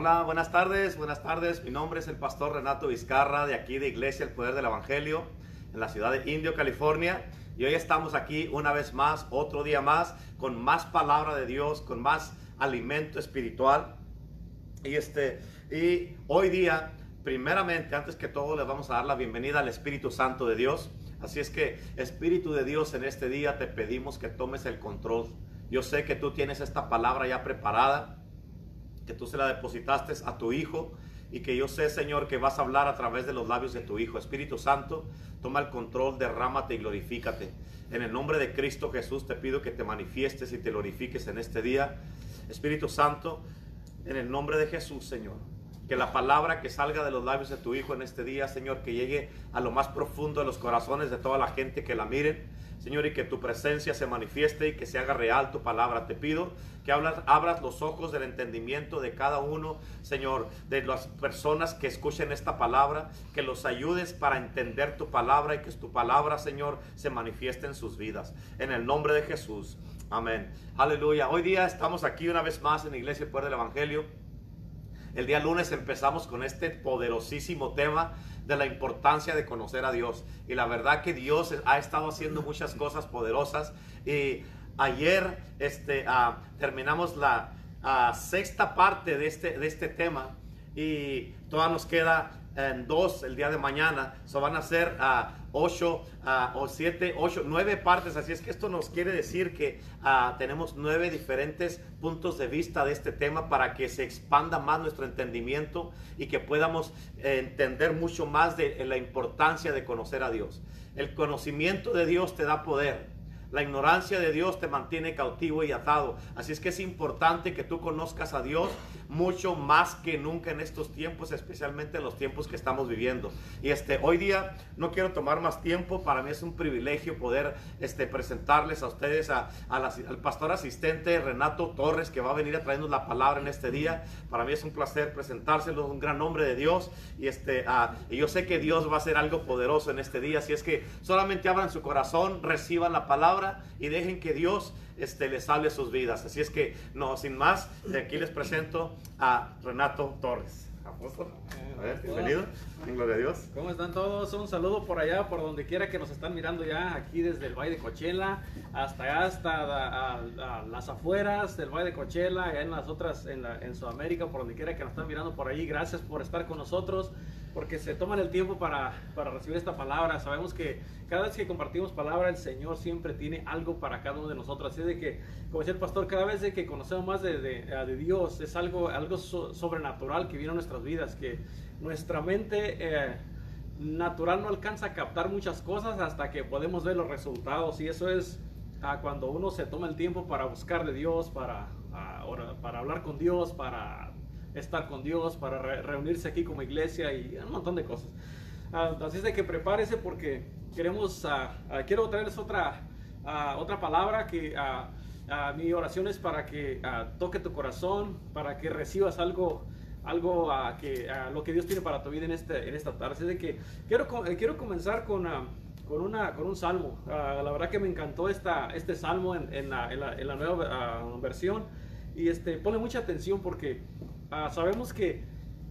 Hola, buenas tardes, buenas tardes. Mi nombre es el pastor Renato Vizcarra de aquí de Iglesia El Poder del Evangelio en la ciudad de Indio, California. Y hoy estamos aquí una vez más, otro día más, con más palabra de Dios, con más alimento espiritual. Y este, y hoy día, primeramente, antes que todo, les vamos a dar la bienvenida al Espíritu Santo de Dios. Así es que, Espíritu de Dios, en este día te pedimos que tomes el control. Yo sé que tú tienes esta palabra ya preparada, que tú se la depositaste a tu Hijo y que yo sé, Señor, que vas a hablar a través de los labios de tu Hijo. Espíritu Santo, toma el control, derrámate y glorifícate. En el nombre de Cristo Jesús te pido que te manifiestes y te glorifiques en este día. Espíritu Santo, en el nombre de Jesús, Señor. Que la palabra que salga de los labios de tu Hijo en este día, Señor, que llegue a lo más profundo de los corazones de toda la gente que la miren. Señor, y que tu presencia se manifieste y que se haga real tu palabra. Te pido que abras los ojos del entendimiento de cada uno, Señor, de las personas que escuchen esta palabra, que los ayudes para entender tu palabra y que tu palabra, Señor, se manifieste en sus vidas. En el nombre de Jesús. Amén. Aleluya. Hoy día estamos aquí una vez más en la Iglesia Puerto del Evangelio. El día lunes empezamos con este poderosísimo tema de la importancia de conocer a Dios. Y la verdad que Dios ha estado haciendo muchas cosas poderosas. Y ayer este, uh, terminamos la uh, sexta parte de este, de este tema y todavía nos queda en dos el día de mañana. So van a ser a ocho o siete, ocho, nueve partes. Así es que esto nos quiere decir que uh, tenemos nueve diferentes puntos de vista de este tema para que se expanda más nuestro entendimiento y que podamos eh, entender mucho más de la importancia de conocer a Dios. El conocimiento de Dios te da poder. La ignorancia de Dios te mantiene cautivo y atado. Así es que es importante que tú conozcas a Dios mucho más que nunca en estos tiempos, especialmente en los tiempos que estamos viviendo. Y este, hoy día no quiero tomar más tiempo. Para mí es un privilegio poder este, presentarles a ustedes a, al pastor asistente Renato Torres, que va a venir a traernos la palabra en este día. Para mí es un placer presentárselo, un gran nombre de Dios. Y, este, uh, yo sé que Dios va a hacer algo poderoso en este día. Así es que solamente abran su corazón, reciban la palabra y dejen que Dios este, les hable sus vidas. Así es que, no, sin más, aquí les presento a Renato Torres. Apóstol. A ver, bienvenido. En gloria a Dios. ¿Cómo están todos? Un saludo por allá, por donde quiera que nos están mirando ya, aquí desde el Valle de Cochela hasta hasta a, a, a las afueras del Valle de Cochela, allá en las otras, en, la, en Sudamérica, por donde quiera que nos están mirando por ahí. Gracias por estar con nosotros, porque se toman el tiempo para, para recibir esta palabra. Sabemos que cada vez que compartimos palabra, el Señor siempre tiene algo para cada uno de nosotros. Así de que, como decía el pastor, cada vez de que conocemos más de, de, de Dios, es algo, algo so, sobrenatural que viene a nuestras vidas, que nuestra mente eh, natural no alcanza a captar muchas cosas hasta que podemos ver los resultados. Y eso es ah, cuando uno se toma el tiempo para buscar de Dios, para, ah, para hablar con Dios, para estar con Dios, para re reunirse aquí como iglesia y un montón de cosas. Ah, así es de que prepárese porque queremos, quiero traerles otra, otra palabra que... mi oración es para que toque tu corazón, para que recibas algo algo a, que, a lo que Dios tiene para tu vida en, este, en esta tarde. Así de que quiero, eh, quiero comenzar con, uh, con, una, con un salmo. Uh, la verdad que me encantó esta, este salmo en, en, la, en, la, la, nueva uh, versión. Y este, pone mucha atención porque sabemos que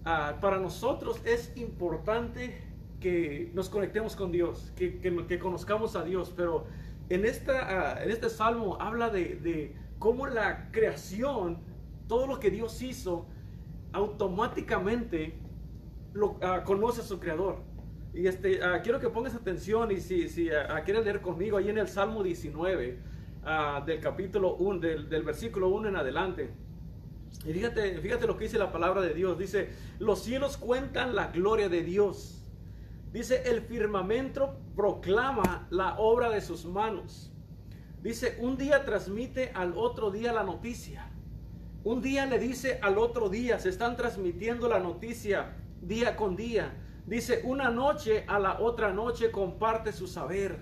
para nosotros es importante que nos conectemos con Dios, que, que, que conozcamos a Dios. Pero en, esta, en este salmo habla de, de cómo la creación, todo lo que Dios hizo, automáticamente lo, uh, conoce a su creador. Y este, uh, quiero que pongas atención y si, si uh, quieres leer conmigo ahí en el Salmo 19 del capítulo 1, del, del, versículo 1 en adelante. Y fíjate, fíjate lo que dice la palabra de Dios. Dice, los cielos cuentan la gloria de Dios. Dice, el firmamento proclama la obra de sus manos. Dice, un día transmite al otro día la noticia. Un día le dice al otro día, se están transmitiendo la noticia día con día. Dice, una noche a la otra noche comparte su saber.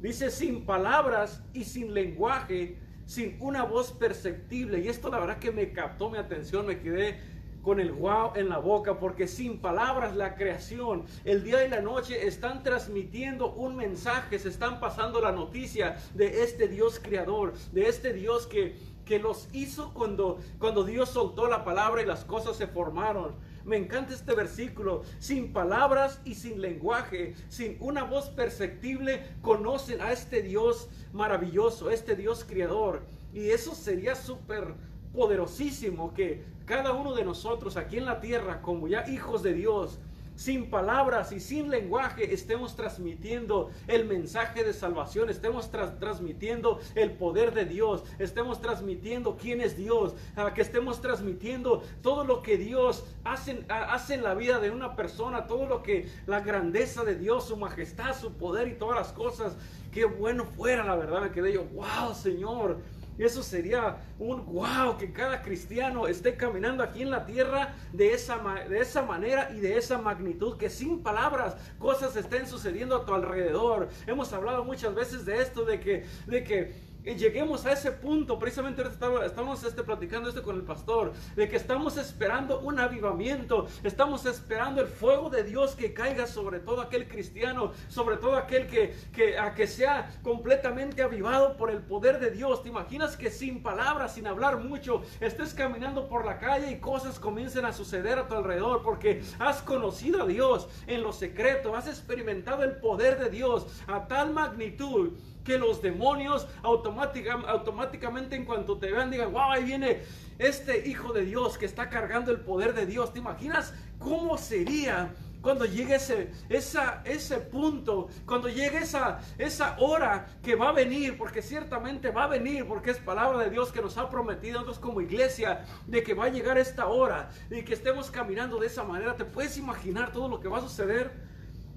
Dice, sin palabras y sin lenguaje, sin una voz perceptible. Y esto la verdad que me captó mi atención, me quedé con el wow en la boca, porque sin palabras la creación, el día y la noche están transmitiendo un mensaje, se están pasando la noticia de este Dios creador, de este Dios que que los hizo cuando, cuando Dios soltó la palabra y las cosas se formaron. Me encanta este versículo. Sin palabras y sin lenguaje, sin una voz perceptible, conocen a este Dios maravilloso, este Dios creador. Y eso sería súper poderosísimo que cada uno de nosotros aquí en la tierra, como ya hijos de Dios, sin palabras y sin lenguaje estemos transmitiendo el mensaje de salvación, estemos transmitiendo el poder de Dios, estemos transmitiendo quién es Dios, que estemos transmitiendo todo lo que Dios hace, hace en la vida de una persona, todo lo que la grandeza de Dios, su majestad, su poder y todas las cosas. Qué bueno fuera, la verdad, me quedé yo, wow, Señor eso sería un wow, que cada cristiano esté caminando aquí en la tierra de esa, de esa manera y de esa magnitud, que sin palabras cosas estén sucediendo a tu alrededor. Hemos hablado muchas veces de esto, de que, de que lleguemos a ese punto, precisamente estamos este, platicando esto con el pastor, de que estamos esperando un avivamiento, estamos esperando el fuego de Dios que caiga sobre todo aquel cristiano, sobre todo aquel que, que, a que sea completamente avivado por el poder de Dios. ¿Te imaginas que sin palabras, sin hablar mucho, estés caminando por la calle y cosas comiencen a suceder a tu alrededor porque has conocido a Dios en lo secreto, has experimentado el poder de Dios a tal magnitud que los demonios automáticamente en cuanto te vean digan, wow, ahí viene este hijo de Dios que está cargando el poder de Dios. ¿Te imaginas cómo sería? Cuando llegue ese, esa, ese punto, cuando llegue esa, esa hora que va a venir, porque ciertamente va a venir, porque es palabra de Dios que nos ha prometido nosotros como iglesia, de que va a llegar esta hora, y que estemos caminando de esa manera. ¿Te puedes imaginar todo lo que va a suceder?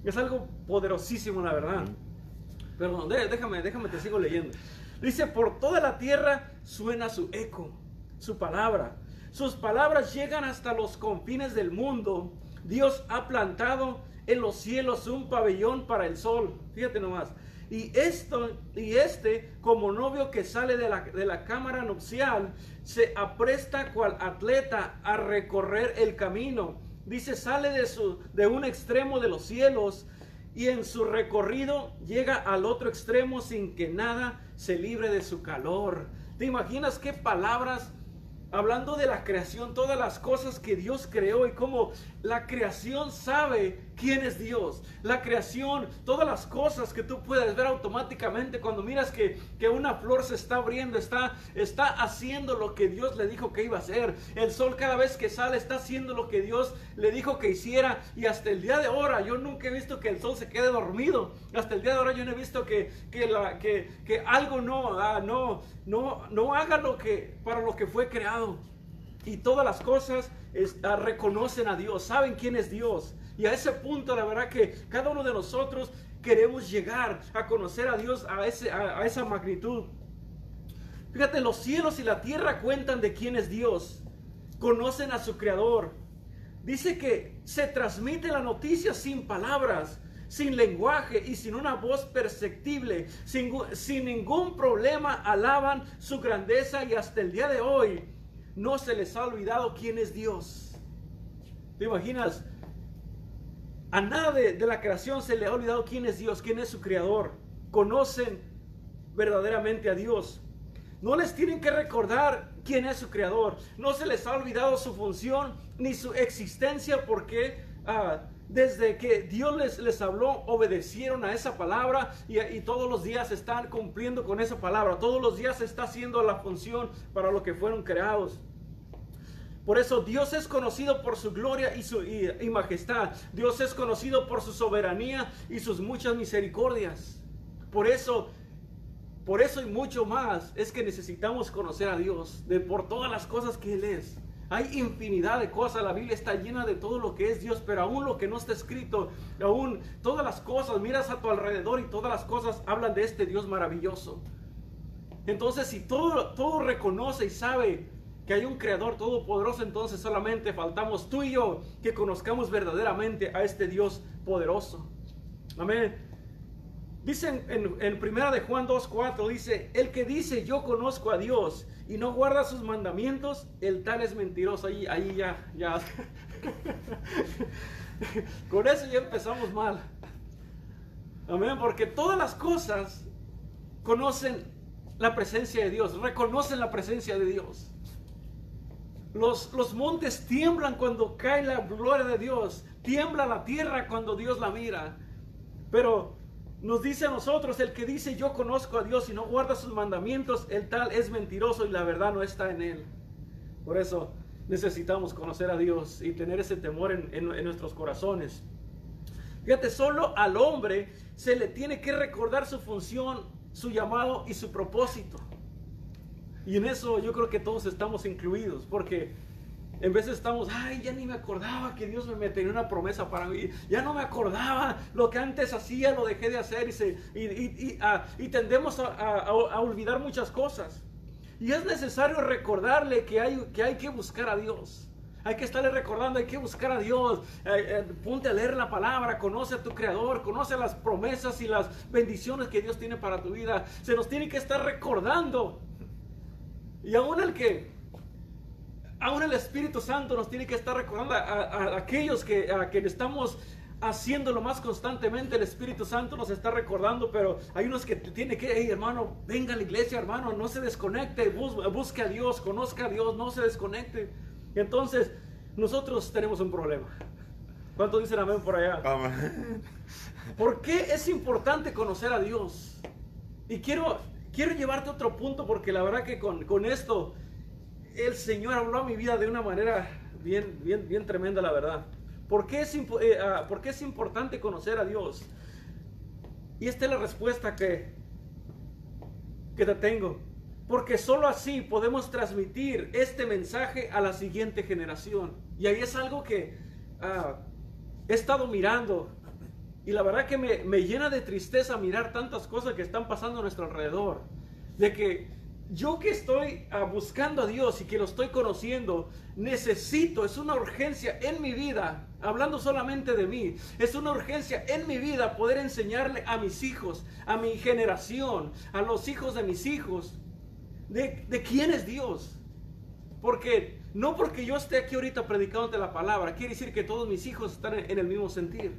Es algo poderosísimo, la verdad. Perdón, déjame, déjame, te sigo leyendo. Dice, por toda la tierra suena su eco, su palabra. Sus palabras llegan hasta los confines del mundo. Dios ha plantado en los cielos un pabellón para el sol. Fíjate nomás. Y esto, y este, como novio que sale de la, de la cámara nupcial, se apresta cual atleta a recorrer el camino. Dice, sale de, su, de un extremo de los cielos y en su recorrido llega al otro extremo sin que nada se libre de su calor. ¿Te imaginas qué palabras hablando de la creación, todas las cosas que Dios creó y cómo la creación sabe quién es Dios. La creación, todas las cosas que tú puedes ver automáticamente cuando miras que, que una flor se está abriendo, está, está haciendo lo que Dios le dijo que iba a hacer. El sol cada vez que sale está haciendo lo que Dios le dijo que hiciera. Y hasta el día de ahora yo nunca he visto que el sol se quede dormido. Hasta el día de ahora yo no he visto que, que, la, que, que algo no, ah, no, no, no haga lo que, para lo que fue creado. Y todas las cosas ah, reconocen a Dios, saben quién es Dios. Y a ese punto, la verdad que cada uno de nosotros queremos llegar a conocer a Dios a, ese, a, esa magnitud. Fíjate, los cielos y la tierra cuentan de quién es Dios. Conocen a su creador. Dice que se transmite la noticia sin palabras, sin lenguaje y sin una voz perceptible. Sin, sin ningún problema alaban su grandeza y hasta el día de hoy no se les ha olvidado quién es Dios. ¿Te imaginas? A nada de, la creación se le ha olvidado quién es Dios, quién es su creador. Conocen verdaderamente a Dios. No les tienen que recordar quién es su creador. No se les ha olvidado su función ni su existencia porque ah, desde que Dios les, les habló, obedecieron a esa palabra y, todos los días están cumpliendo con esa palabra. Todos los días está haciendo la función para lo que fueron creados. Por eso Dios es conocido por su gloria y su y, majestad. Dios es conocido por su soberanía y sus muchas misericordias. Por eso, por eso y mucho más es que necesitamos conocer a Dios de por todas las cosas que Él es. Hay infinidad de cosas, la Biblia está llena de todo lo que es Dios, pero aún lo que no está escrito, aún todas las cosas, miras a tu alrededor y todas las cosas hablan de este Dios maravilloso. Entonces, si todo, todo reconoce y sabe que hay un creador todopoderoso, entonces solamente faltamos tú y yo que conozcamos verdaderamente a este Dios poderoso. Amén. Dice en, en, primera de Juan 2.4, dice, el que dice yo conozco a Dios y no guarda sus mandamientos, el tal es mentiroso. Ahí, ahí ya, ya. Con eso ya empezamos mal. Amén, porque todas las cosas conocen la presencia de Dios, reconocen la presencia de Dios. Los, los montes tiemblan cuando cae la gloria de Dios, tiembla la tierra cuando Dios la mira. Pero nos dice a nosotros, el que dice yo conozco a Dios y no guarda sus mandamientos, el tal es mentiroso y la verdad no está en él. Por eso necesitamos conocer a Dios y tener ese temor en, en nuestros corazones. Fíjate, solo al hombre se le tiene que recordar su función, su llamado y su propósito. Y en eso yo creo que todos estamos incluidos, porque en veces estamos, ay, ya ni me acordaba que Dios me tenía una promesa para mí. Ya no me acordaba lo que antes hacía, lo dejé de hacer y, se, y, ah, tendemos a, olvidar muchas cosas. Y es necesario recordarle que hay, que hay que buscar a Dios. Hay que estarle recordando, hay que buscar a Dios. Eh, eh, ponte a leer la palabra, conoce a tu Creador, conoce las promesas y las bendiciones que Dios tiene para tu vida. Se nos tiene que estar recordando. Y aún el que, aún el Espíritu Santo nos tiene que estar recordando a, aquellos que, a que estamos haciéndolo más constantemente, el Espíritu Santo nos está recordando, pero hay unos que tiene que, hey hermano, venga a la iglesia, hermano, no se desconecte, busque a Dios, conozca a Dios, no se desconecte. Entonces, nosotros tenemos un problema. ¿Cuántos dicen amén por allá? ¿Por qué es importante conocer a Dios? Y quiero, quiero llevarte a otro punto porque la verdad que con, con esto el Señor habló a mi vida de una manera bien, bien, bien tremenda, la verdad. ¿Por qué, es, eh, ah, ¿Por qué es importante conocer a Dios? Y esta es la respuesta que, que te tengo. Porque sólo así podemos transmitir este mensaje a la siguiente generación. Y ahí es algo que ah, he estado mirando. Y la verdad que me, me, llena de tristeza mirar tantas cosas que están pasando a nuestro alrededor. De que yo que estoy ah, buscando a Dios y que lo estoy conociendo, necesito, es una urgencia en mi vida, hablando solamente de mí, es una urgencia en mi vida poder enseñarle a mis hijos, a mi generación, a los hijos de mis hijos, de, quién es Dios. Porque no porque yo esté aquí ahorita predicándote la palabra, quiere decir que todos mis hijos están en el mismo sentir.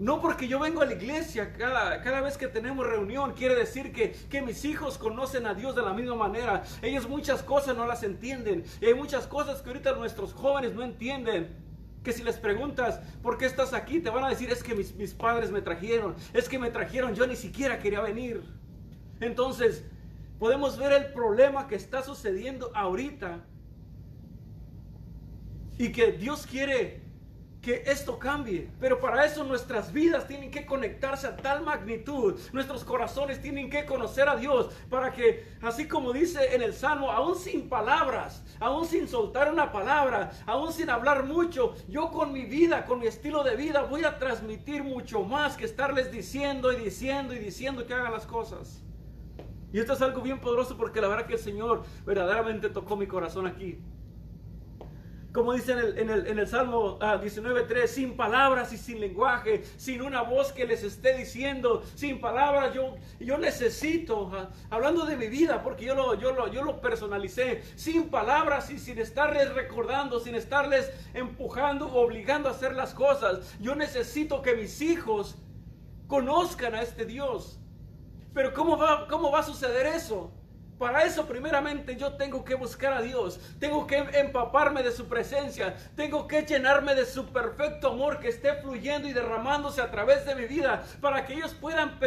No porque yo vengo a la iglesia cada, cada vez que tenemos reunión, quiere decir que, que, mis hijos conocen a Dios de la misma manera. Ellos muchas cosas no las entienden. Y hay muchas cosas que ahorita nuestros jóvenes no entienden. Que si les preguntas, ¿por qué estás aquí? Te van a decir, es que mis, mis padres me trajeron. Es que me trajeron, yo ni siquiera quería venir. Entonces, podemos ver el problema que está sucediendo ahorita y que Dios quiere que esto cambie. Pero para eso nuestras vidas tienen que conectarse a tal magnitud. Nuestros corazones tienen que conocer a Dios para que, así como dice en el Salmo, aún sin palabras, aún sin soltar una palabra, aún sin hablar mucho, yo con mi vida, con mi estilo de vida, voy a transmitir mucho más que estarles diciendo y diciendo y diciendo que hagan las cosas. Y esto es algo bien poderoso porque la verdad que el Señor verdaderamente tocó mi corazón aquí. Como dice en el, en el, Salmo 19.3, ah, sin palabras y sin lenguaje, sin una voz que les esté diciendo, sin palabras, yo, yo necesito, ah, hablando de mi vida, porque yo lo, yo, lo, yo lo personalicé, sin palabras y sin estarles recordando, sin estarles empujando, obligando a hacer las cosas, yo necesito que mis hijos conozcan a este Dios pero ¿cómo va, cómo va a suceder eso? Para eso primeramente yo tengo que buscar a Dios, tengo que empaparme de su presencia, tengo que llenarme de su perfecto amor que esté fluyendo y derramándose a través de mi vida, para que ellos puedan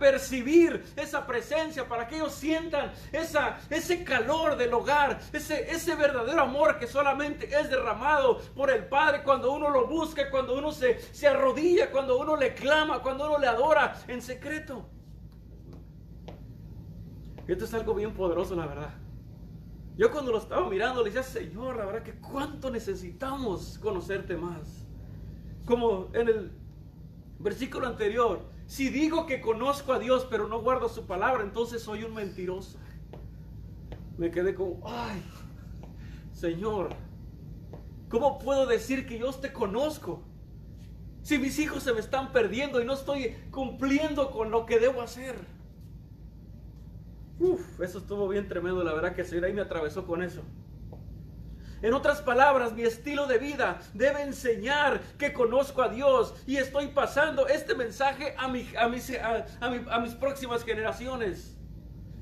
percibir esa presencia, para que ellos sientan ese calor del hogar, ese, ese verdadero amor que solamente es derramado por el Padre. Cuando uno lo busca, cuando uno se, se arrodilla, cuando uno le clama, cuando uno le adora en secreto. Esto es algo bien poderoso, la verdad. Yo cuando lo estaba mirando le decía, Señor, la verdad que cuánto necesitamos conocerte más. Como en el versículo anterior, si digo que conozco a Dios pero no guardo su palabra, entonces soy un mentiroso. Me quedé como, ay, Señor, ¿cómo puedo decir que yo te conozco? Si mis hijos se me están perdiendo y no estoy cumpliendo con lo que debo hacer. Uf, eso estuvo bien tremendo, la verdad que el Señor ahí me atravesó con eso. En otras palabras, mi estilo de vida debe enseñar que conozco a Dios y estoy pasando este mensaje a, a, mis, a, mis próximas generaciones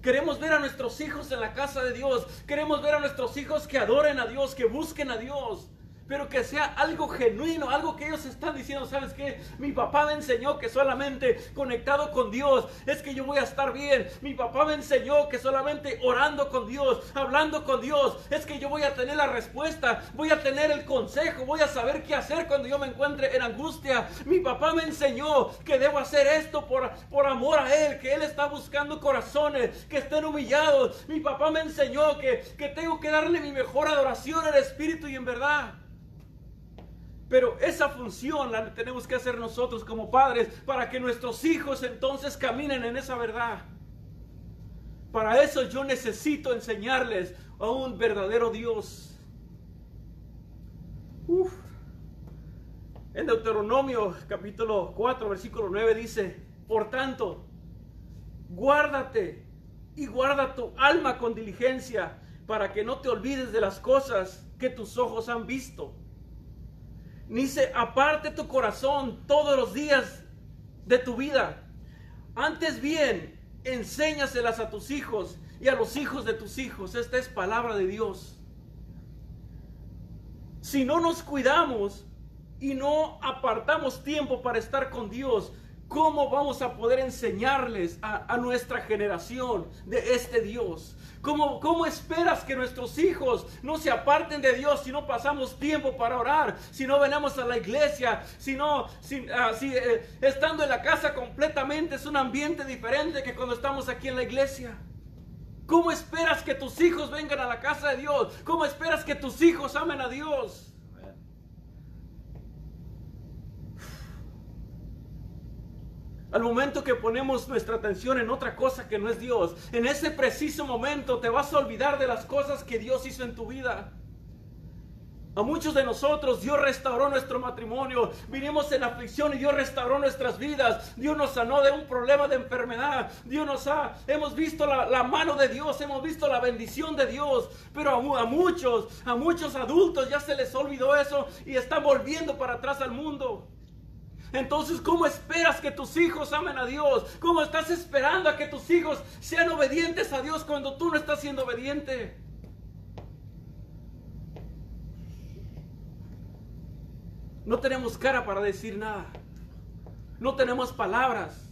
Queremos ver a nuestros hijos en la casa de Dios. Queremos ver a nuestros hijos que adoren a Dios, que busquen a Dios pero que sea algo genuino, algo que ellos están diciendo, ¿sabes qué? Mi papá me enseñó que solamente conectado con Dios es que yo voy a estar bien. Mi papá me enseñó que solamente orando con Dios, hablando con Dios, es que yo voy a tener la respuesta, voy a tener el consejo, voy a saber qué hacer cuando yo me encuentre en angustia. Mi papá me enseñó que debo hacer esto por, por amor a Él, que Él está buscando corazones que estén humillados. Mi papá me enseñó que, que tengo que darle mi mejor adoración al Espíritu y en verdad. Pero esa función la tenemos que hacer nosotros como padres para que nuestros hijos entonces caminen en esa verdad. Para eso yo necesito enseñarles a un verdadero Dios. En Deuteronomio capítulo 4 versículo 9 dice, por tanto, guárdate y guarda tu alma con diligencia para que no te olvides de las cosas que tus ojos han visto ni se aparte tu corazón todos los días de tu vida. Antes bien, enséñaselas a tus hijos y a los hijos de tus hijos. Esta es palabra de Dios. Si no nos cuidamos y no apartamos tiempo para estar con Dios, ¿cómo vamos a poder enseñarles a, a nuestra generación de este Dios? ¿Cómo, esperas que nuestros hijos no se aparten de Dios si no pasamos tiempo para orar, si no venimos a la iglesia, si no, si, ah, eh, estando en la casa completamente es un ambiente diferente que cuando estamos aquí en la iglesia? ¿Cómo esperas que tus hijos vengan a la casa de Dios? ¿Cómo esperas que tus hijos amen a Dios? Al momento que ponemos nuestra atención en otra cosa que no es Dios, en ese preciso momento te vas a olvidar de las cosas que Dios hizo en tu vida. A muchos de nosotros Dios restauró nuestro matrimonio. Vinimos en aflicción y Dios restauró nuestras vidas. Dios nos sanó de un problema de enfermedad. Dios nos ha, hemos visto la, mano de Dios, hemos visto la bendición de Dios. Pero a, a, muchos, a muchos adultos ya se les olvidó eso y están volviendo para atrás al mundo. Entonces, ¿cómo esperas que tus hijos amen a Dios? ¿Cómo estás esperando a que tus hijos sean obedientes a Dios cuando tú no estás siendo obediente? No tenemos cara para decir nada. No tenemos palabras.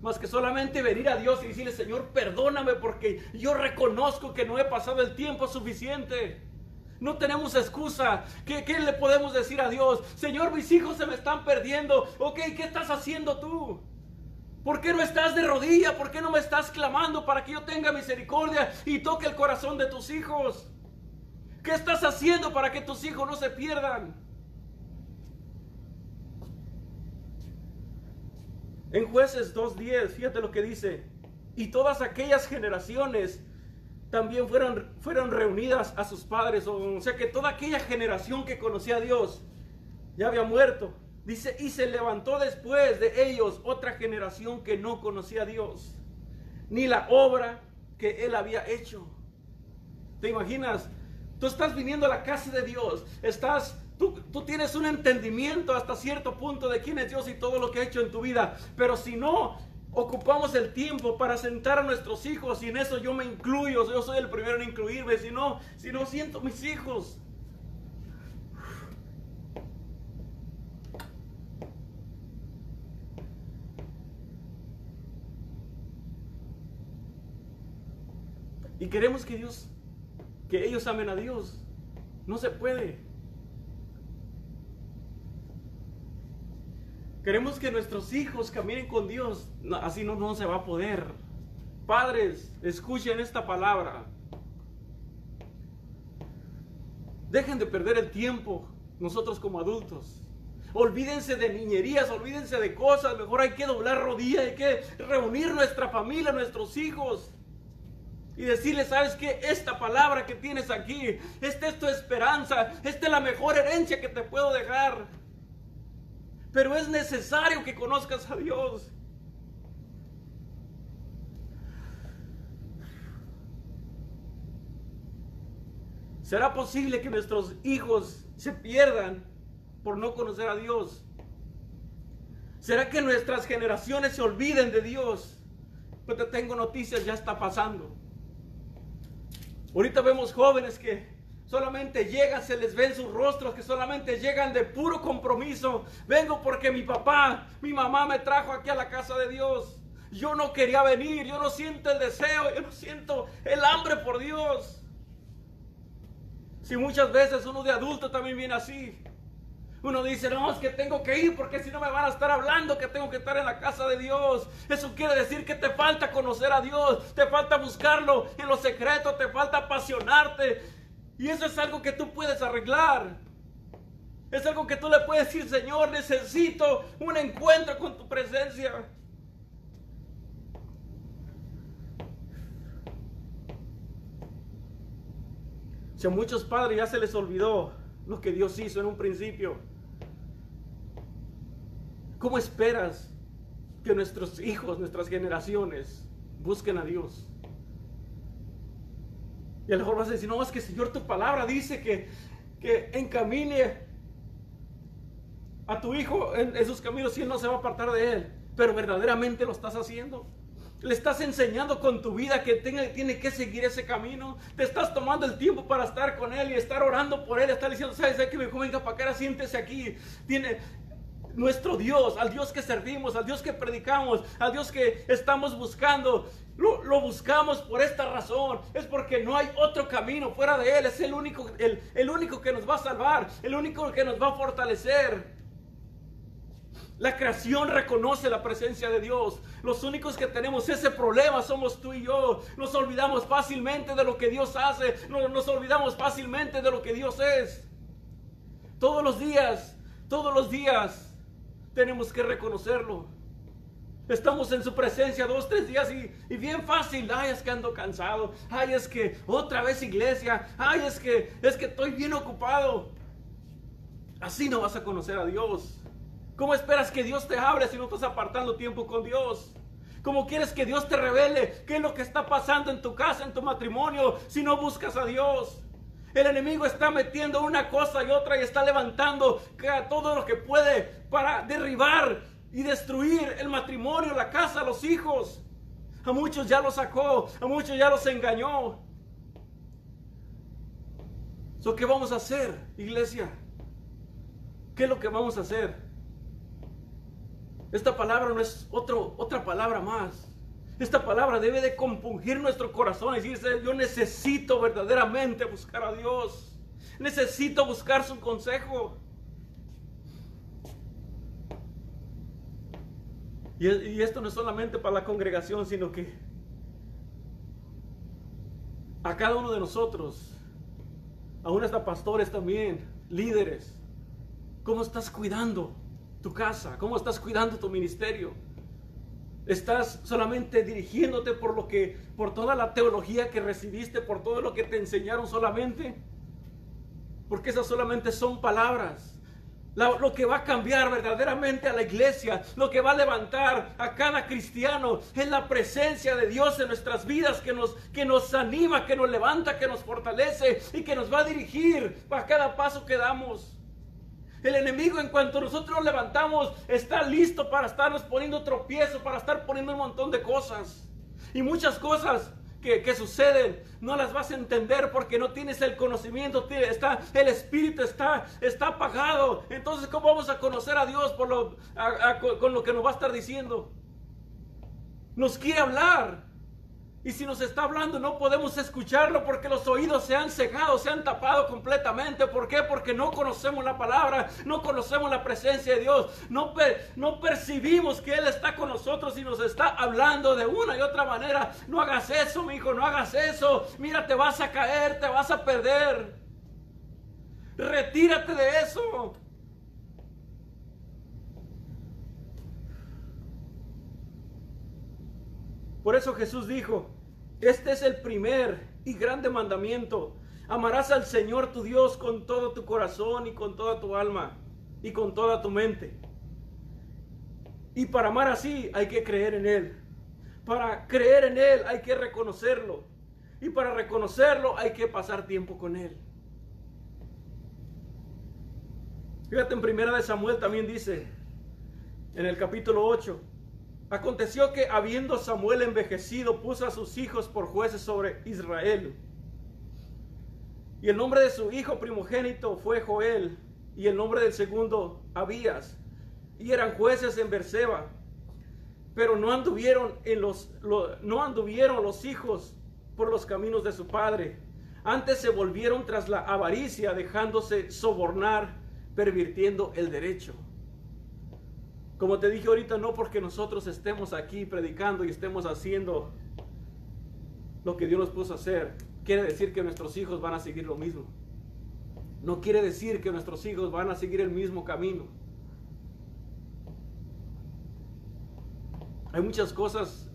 Más que solamente venir a Dios y decirle, Señor, perdóname porque yo reconozco que no he pasado el tiempo suficiente. No tenemos excusa. ¿Qué, ¿Qué, le podemos decir a Dios? Señor, mis hijos se me están perdiendo. Ok, ¿qué estás haciendo tú? ¿Por qué no estás de rodilla? ¿Por qué no me estás clamando para que yo tenga misericordia y toque el corazón de tus hijos? ¿Qué estás haciendo para que tus hijos no se pierdan? En jueces 2.10, fíjate lo que dice. Y todas aquellas generaciones también fueron, fueron reunidas a sus padres. O sea que toda aquella generación que conocía a Dios ya había muerto. Dice, y se levantó después de ellos otra generación que no conocía a Dios, ni la obra que él había hecho. ¿Te imaginas? Tú estás viniendo a la casa de Dios, estás, tú, tú tienes un entendimiento hasta cierto punto de quién es Dios y todo lo que ha hecho en tu vida, pero si no ocupamos el tiempo para sentar a nuestros hijos y en eso yo me incluyo, yo soy el primero en incluirme, si no, si no siento mis hijos. Y queremos que Dios, que ellos amen a Dios. No se puede. Queremos que nuestros hijos caminen con Dios. así no, no se va a poder. Padres, escuchen esta palabra. Dejen de perder el tiempo nosotros como adultos. Olvídense de niñerías, olvídense de cosas. Mejor hay que doblar rodillas, hay que reunir nuestra familia, nuestros hijos. Y decirles, ¿sabes qué? Esta palabra que tienes aquí, esta es tu esperanza, esta es la mejor herencia que te puedo dejar. Pero es necesario que conozcas a Dios. ¿Será posible que nuestros hijos se pierdan por no conocer a Dios? ¿Será que nuestras generaciones se olviden de Dios? Pero te tengo noticias, ya está pasando. Ahorita vemos jóvenes que solamente llegan, se les ven sus rostros, que solamente llegan de puro compromiso. Vengo porque mi papá, mi mamá me trajo aquí a la casa de Dios. Yo no quería venir, yo no siento el deseo, yo no siento el hambre por Dios. Si muchas veces uno de adulto también viene así. Uno dice, no, es que tengo que ir porque si no me van a estar hablando que tengo que estar en la casa de Dios. Eso quiere decir que te falta conocer a Dios, te falta buscarlo en lo secreto, te falta apasionarte. Y eso es algo que tú puedes arreglar. Es algo que tú le puedes decir, Señor, necesito un encuentro con tu presencia. Si a muchos padres ya se les olvidó lo que Dios hizo en un principio, ¿Cómo esperas que nuestros hijos, nuestras generaciones, busquen a Dios? Y a lo mejor vas a decir, no, es que Señor, tu palabra dice que, que encamine a tu hijo en esos caminos y él no se va a apartar de él. Pero verdaderamente lo estás haciendo. Le estás enseñando con tu vida que tiene que seguir ese camino. Te estás tomando el tiempo para estar con él y estar orando por él. Estar diciendo, ¿sabes qué? Me venga para acá, siéntese aquí. Tiene, nuestro Dios, al Dios que servimos, al Dios que predicamos, al Dios que estamos buscando. Lo, buscamos por esta razón. Es porque no hay otro camino fuera de Él. Es el único, el, el único que nos va a salvar, el único que nos va a fortalecer. La creación reconoce la presencia de Dios. Los únicos que tenemos ese problema somos tú y yo. Nos olvidamos fácilmente de lo que Dios hace. Nos, nos olvidamos fácilmente de lo que Dios es. Todos los días, todos los días tenemos que reconocerlo. Estamos en su presencia dos, tres días y, bien fácil. Ay, es que ando cansado. Ay, es que otra vez iglesia. Ay, es que es que estoy bien ocupado. Así no vas a conocer a Dios. ¿Cómo esperas que Dios te hable si no estás apartando tiempo con Dios? ¿Cómo quieres que Dios te revele qué es lo que está pasando en tu casa, en tu matrimonio, si no buscas a Dios? El enemigo está metiendo una cosa y otra y está levantando todo lo que puede para derribar y destruir el matrimonio, la casa, los hijos. A muchos ya los sacó, a muchos ya los engañó. ¿Qué vamos a hacer, iglesia? ¿Qué es lo que vamos a hacer? Esta palabra no es otro, otra palabra más. Esta palabra debe de compungir nuestro corazón y decirse, yo necesito verdaderamente buscar a Dios. Necesito buscar su consejo. Y, esto no es solamente para la congregación, sino que a cada uno de nosotros, aún hasta pastores también, líderes, ¿cómo estás cuidando tu casa? ¿Cómo estás cuidando tu ministerio? Estás solamente dirigiéndote por lo que, por toda la teología que recibiste, por todo lo que te enseñaron solamente. Porque esas solamente son palabras. lo que va a cambiar verdaderamente a la iglesia, lo que va a levantar a cada cristiano es la presencia de Dios en nuestras vidas que nos, que nos anima, que nos levanta, que nos fortalece y que nos va a dirigir para cada paso que damos. El enemigo en cuanto nosotros nos levantamos está listo para estarnos poniendo tropiezo, para estar poniendo un montón de cosas. Y muchas cosas que, suceden no las vas a entender porque no tienes el conocimiento, está, el espíritu está, está apagado. Entonces, ¿cómo vamos a conocer a Dios por lo, con lo que nos va a estar diciendo? Nos quiere hablar. Y si nos está hablando no podemos escucharlo porque los oídos se han cegado, se han tapado completamente. ¿Por qué? Porque no conocemos la palabra, no conocemos la presencia de Dios, no, no percibimos que Él está con nosotros y nos está hablando de una y otra manera. No hagas eso, mi hijo, no hagas eso. Mira, te vas a caer, te vas a perder. Retírate de eso. Por eso Jesús dijo, este es el primer y grande mandamiento. Amarás al Señor tu Dios con todo tu corazón y con toda tu alma y con toda tu mente. Y para amar así hay que creer en Él. Para creer en Él hay que reconocerlo. Y para reconocerlo hay que pasar tiempo con Él. Fíjate en primera de Samuel también dice, en el capítulo 8, Aconteció que habiendo Samuel envejecido, puso a sus hijos por jueces sobre Israel. Y el nombre de su hijo primogénito fue Joel, y el nombre del segundo Abías. Y eran jueces en Berseba. Pero no anduvieron, en los, no anduvieron los hijos por los caminos de su padre. Antes se volvieron tras la avaricia, dejándose sobornar, pervirtiendo el derecho. Como te dije ahorita, no porque nosotros estemos aquí predicando y estemos haciendo lo que Dios nos puso a hacer, quiere decir que nuestros hijos van a seguir lo mismo. No quiere decir que nuestros hijos van a seguir el mismo camino. Hay muchas cosas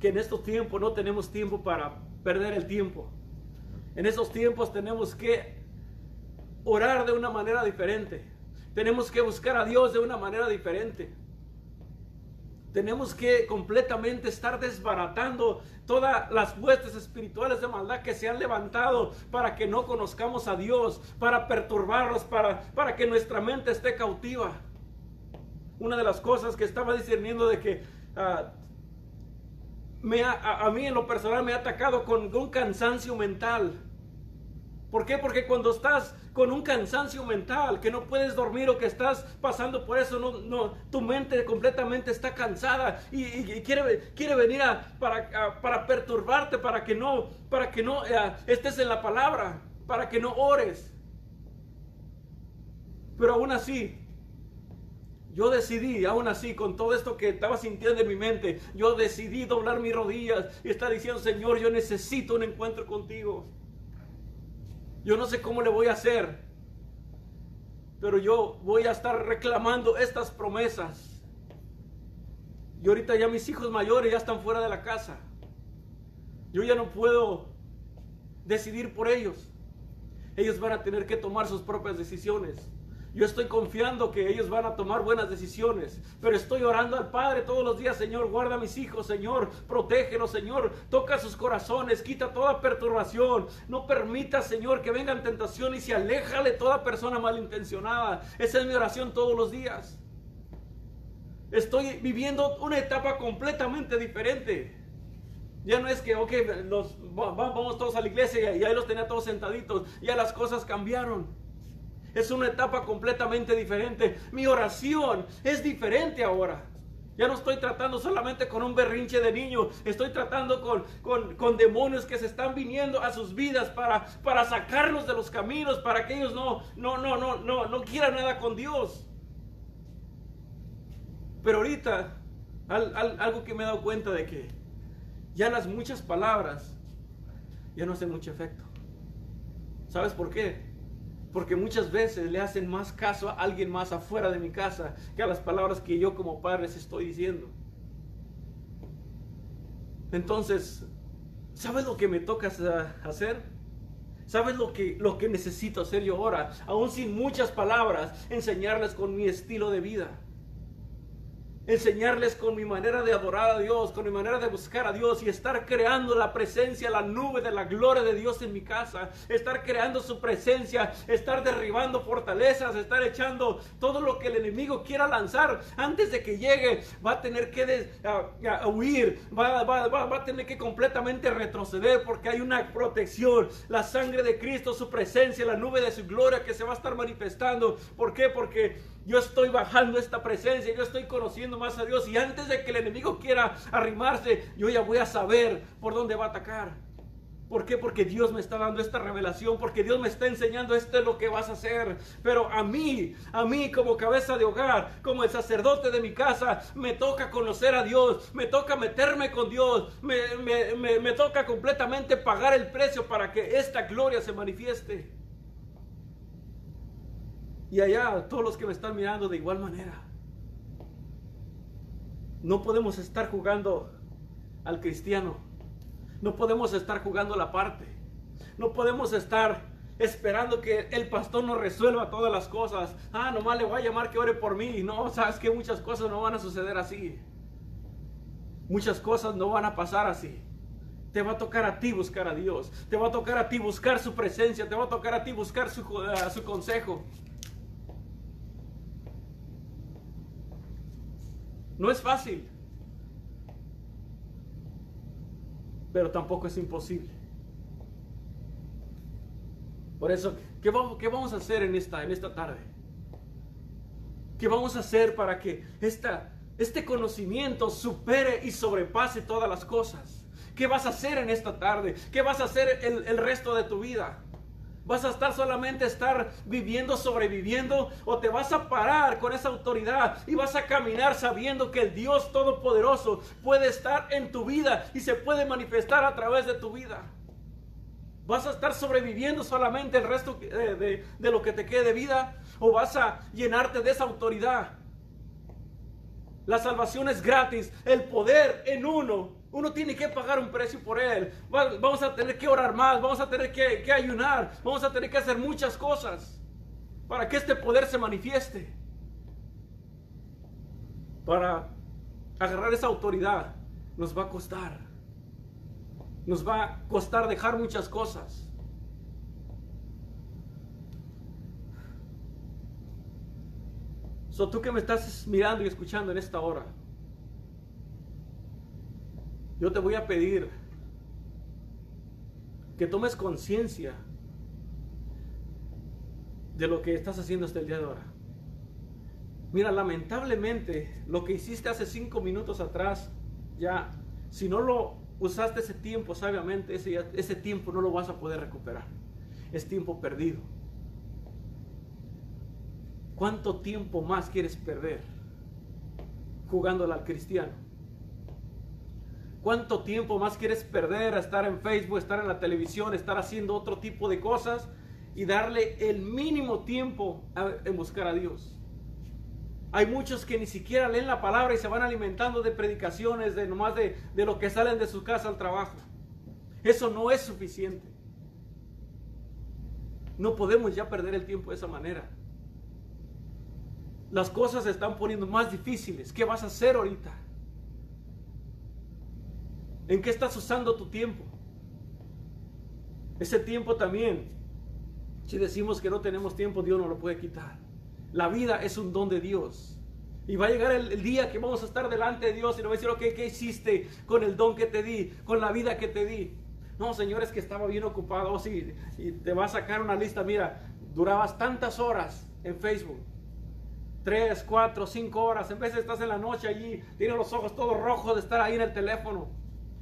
que en estos tiempos no tenemos tiempo para perder el tiempo. En esos tiempos tenemos que orar de una manera diferente. Tenemos que buscar a Dios de una manera diferente. Tenemos que completamente estar desbaratando todas las huestes espirituales de maldad que se han levantado para que no conozcamos a Dios, para perturbarnos, para, para que nuestra mente esté cautiva. Una de las cosas que estaba discerniendo de que ah, me a, mí en lo personal me ha atacado con un cansancio mental. ¿Por qué? Porque cuando estás con un cansancio mental, que no puedes dormir o que estás pasando por eso, no, no, tu mente completamente está cansada y, quiere, quiere venir para, perturbarte, para que no, para que no eh, estés en la palabra, para que no ores. Pero aún así, yo decidí, aún así, con todo esto que estaba sintiendo en mi mente, yo decidí doblar mis rodillas y estar diciendo, Señor, yo necesito un encuentro contigo. Yo no sé cómo le voy a hacer, pero yo voy a estar reclamando estas promesas. Y ahorita ya mis hijos mayores ya están fuera de la casa. Yo ya no puedo decidir por ellos. Ellos van a tener que tomar sus propias decisiones. Yo estoy confiando que ellos van a tomar buenas decisiones, pero estoy orando al Padre todos los días, Señor, guarda a mis hijos, Señor, protégelos, Señor, toca sus corazones, quita toda perturbación, no permita, Señor, que vengan tentaciones y aléjale toda persona malintencionada. Esa es mi oración todos los días. Estoy viviendo una etapa completamente diferente. Ya no es que, ok, los, vamos todos a la iglesia y ahí los tenía todos sentaditos. Ya las cosas cambiaron. Es una etapa completamente diferente. Mi oración es diferente ahora. Ya no estoy tratando solamente con un berrinche de niño, estoy tratando con, con, demonios que se están viniendo a sus vidas para, para sacarlos de los caminos, para que ellos no, no, no, no, no, no quieran nada con Dios. Pero ahorita, algo que me he dado cuenta de que ya las muchas palabras ya no hacen mucho efecto. ¿Sabes por qué? Porque muchas veces le hacen más caso a alguien más afuera de mi casa que a las palabras que yo como padre les estoy diciendo. Entonces, ¿sabes lo que me toca hacer? ¿Sabes lo que, lo que necesito hacer yo ahora? Aún sin muchas palabras, enseñarles con mi estilo de vida enseñarles con mi manera de adorar a Dios, con mi manera de buscar a Dios y estar creando la presencia, la nube de la gloria de Dios en mi casa, estar creando su presencia, estar derribando fortalezas, estar echando todo lo que el enemigo quiera lanzar antes de que llegue, va a tener que huir, va, va a tener que completamente retroceder porque hay una protección, la sangre de Cristo, su presencia, la nube de su gloria que se va a estar manifestando. ¿Por qué? Porque yo estoy bajando esta presencia, yo estoy conociendo más a Dios y antes de que el enemigo quiera arrimarse, yo ya voy a saber por dónde va a atacar. ¿Por qué? Porque Dios me está dando esta revelación, porque Dios me está enseñando esto es lo que vas a hacer. Pero a mí, a mí como cabeza de hogar, como el sacerdote de mi casa, me toca conocer a Dios, me toca meterme con Dios, me, toca completamente pagar el precio para que esta gloria se manifieste. Y allá todos los que me están mirando de igual manera. No podemos estar jugando al cristiano. No podemos estar jugando la parte. No podemos estar esperando que el pastor nos resuelva todas las cosas. Ah, nomás le voy a llamar que ore por mí. No, sabes que muchas cosas no van a suceder así. Muchas cosas no van a pasar así. Te va a tocar a ti buscar a Dios. Te va a tocar a ti buscar su presencia. Te va a tocar a ti buscar su, uh, su consejo. No es fácil, pero tampoco es imposible. Por eso, ¿qué vamos, qué vamos a hacer en esta, en esta tarde? ¿Qué vamos a hacer para que esta, este conocimiento supere y sobrepase todas las cosas? ¿Qué vas a hacer en esta tarde? ¿Qué vas a hacer el, el resto de tu vida? ¿Vas a estar solamente estar viviendo, sobreviviendo? ¿O te vas a parar con esa autoridad y vas a caminar sabiendo que el Dios Todopoderoso puede estar en tu vida y se puede manifestar a través de tu vida? ¿Vas a estar sobreviviendo solamente el resto de, de lo que te quede de vida? ¿O vas a llenarte de esa autoridad? La salvación es gratis, el poder en uno uno tiene que pagar un precio por él. Vamos a tener que orar más, vamos a tener que, ayunar, vamos a tener que hacer muchas cosas para que este poder se manifieste. Para agarrar esa autoridad nos va a costar. Nos va a costar dejar muchas cosas. So, tú que me estás mirando y escuchando en esta hora, yo te voy a pedir que tomes conciencia de lo que estás haciendo hasta el día de ahora. Mira, lamentablemente lo que hiciste hace cinco minutos atrás, ya, si no lo usaste ese tiempo sabiamente, ese, ese tiempo no lo vas a poder recuperar. Es tiempo perdido. ¿Cuánto tiempo más quieres perder jugándole al cristiano? ¿Cuánto tiempo más quieres perder a estar en Facebook, estar en la televisión, estar haciendo otro tipo de cosas y darle el mínimo tiempo en buscar a Dios? Hay muchos que ni siquiera leen la palabra y se van alimentando de predicaciones, de nomás de, de lo que salen de su casa al trabajo. Eso no es suficiente. No podemos ya perder el tiempo de esa manera. Las cosas se están poniendo más difíciles. ¿Qué vas a hacer ahorita? ¿En qué estás usando tu tiempo? Ese tiempo también, si decimos que no tenemos tiempo, Dios no lo puede quitar. La vida es un don de Dios. Y va a llegar el, día que vamos a estar delante de Dios y nos va a decir, ok, ¿qué hiciste con el don que te di, con la vida que te di? No, señores, que estaba bien ocupado. Oh, sí, y te va a sacar una lista. Mira, durabas tantas horas en Facebook. Tres, cuatro, cinco horas. En vez de estás en la noche allí, tienes los ojos todos rojos de estar ahí en el teléfono.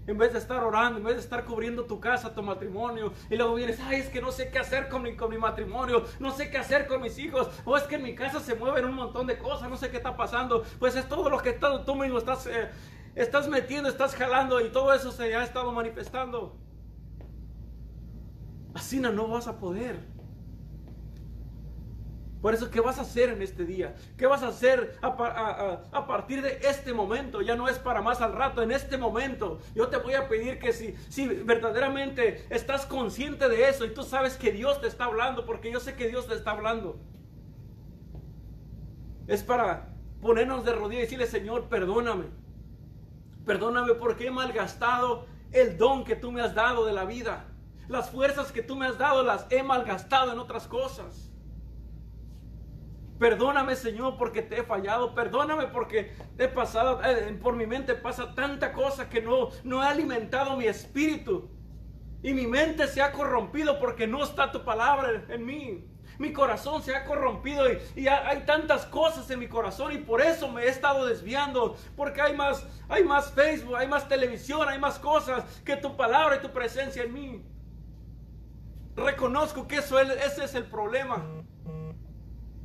En vez de estar orando, en vez de estar cubriendo tu casa, tu matrimonio, y luego vienes, ay, es que no sé qué hacer con mi, con mi matrimonio, no sé qué hacer con mis hijos, o es que en mi casa se mueven un montón de cosas, no sé qué está pasando, pues es todo lo que tú mismo estás, eh, estás metiendo, estás jalando, y todo eso se ha estado manifestando. Así no, no vas a poder. Por eso, ¿qué vas a hacer en este día? ¿Qué vas a hacer a, partir de este momento? Ya no es para más al rato, en este momento. Yo te voy a pedir que si, si verdaderamente estás consciente de eso y tú sabes que Dios te está hablando, porque yo sé que Dios te está hablando. Es para ponernos de rodillas y decirle, Señor, perdóname. Perdóname porque he malgastado el don que tú me has dado de la vida. Las fuerzas que tú me has dado las he malgastado en otras cosas. Perdóname, Señor, porque te he fallado. Perdóname porque he pasado, eh, por mi mente pasa tanta cosa que no, no he alimentado mi espíritu. Y mi mente se ha corrompido porque no está tu palabra en mí. Mi corazón se ha corrompido y, y, hay tantas cosas en mi corazón y por eso me he estado desviando. Porque hay más, hay más Facebook, hay más televisión, hay más cosas que tu palabra y tu presencia en mí. Reconozco que eso, ese es el problema.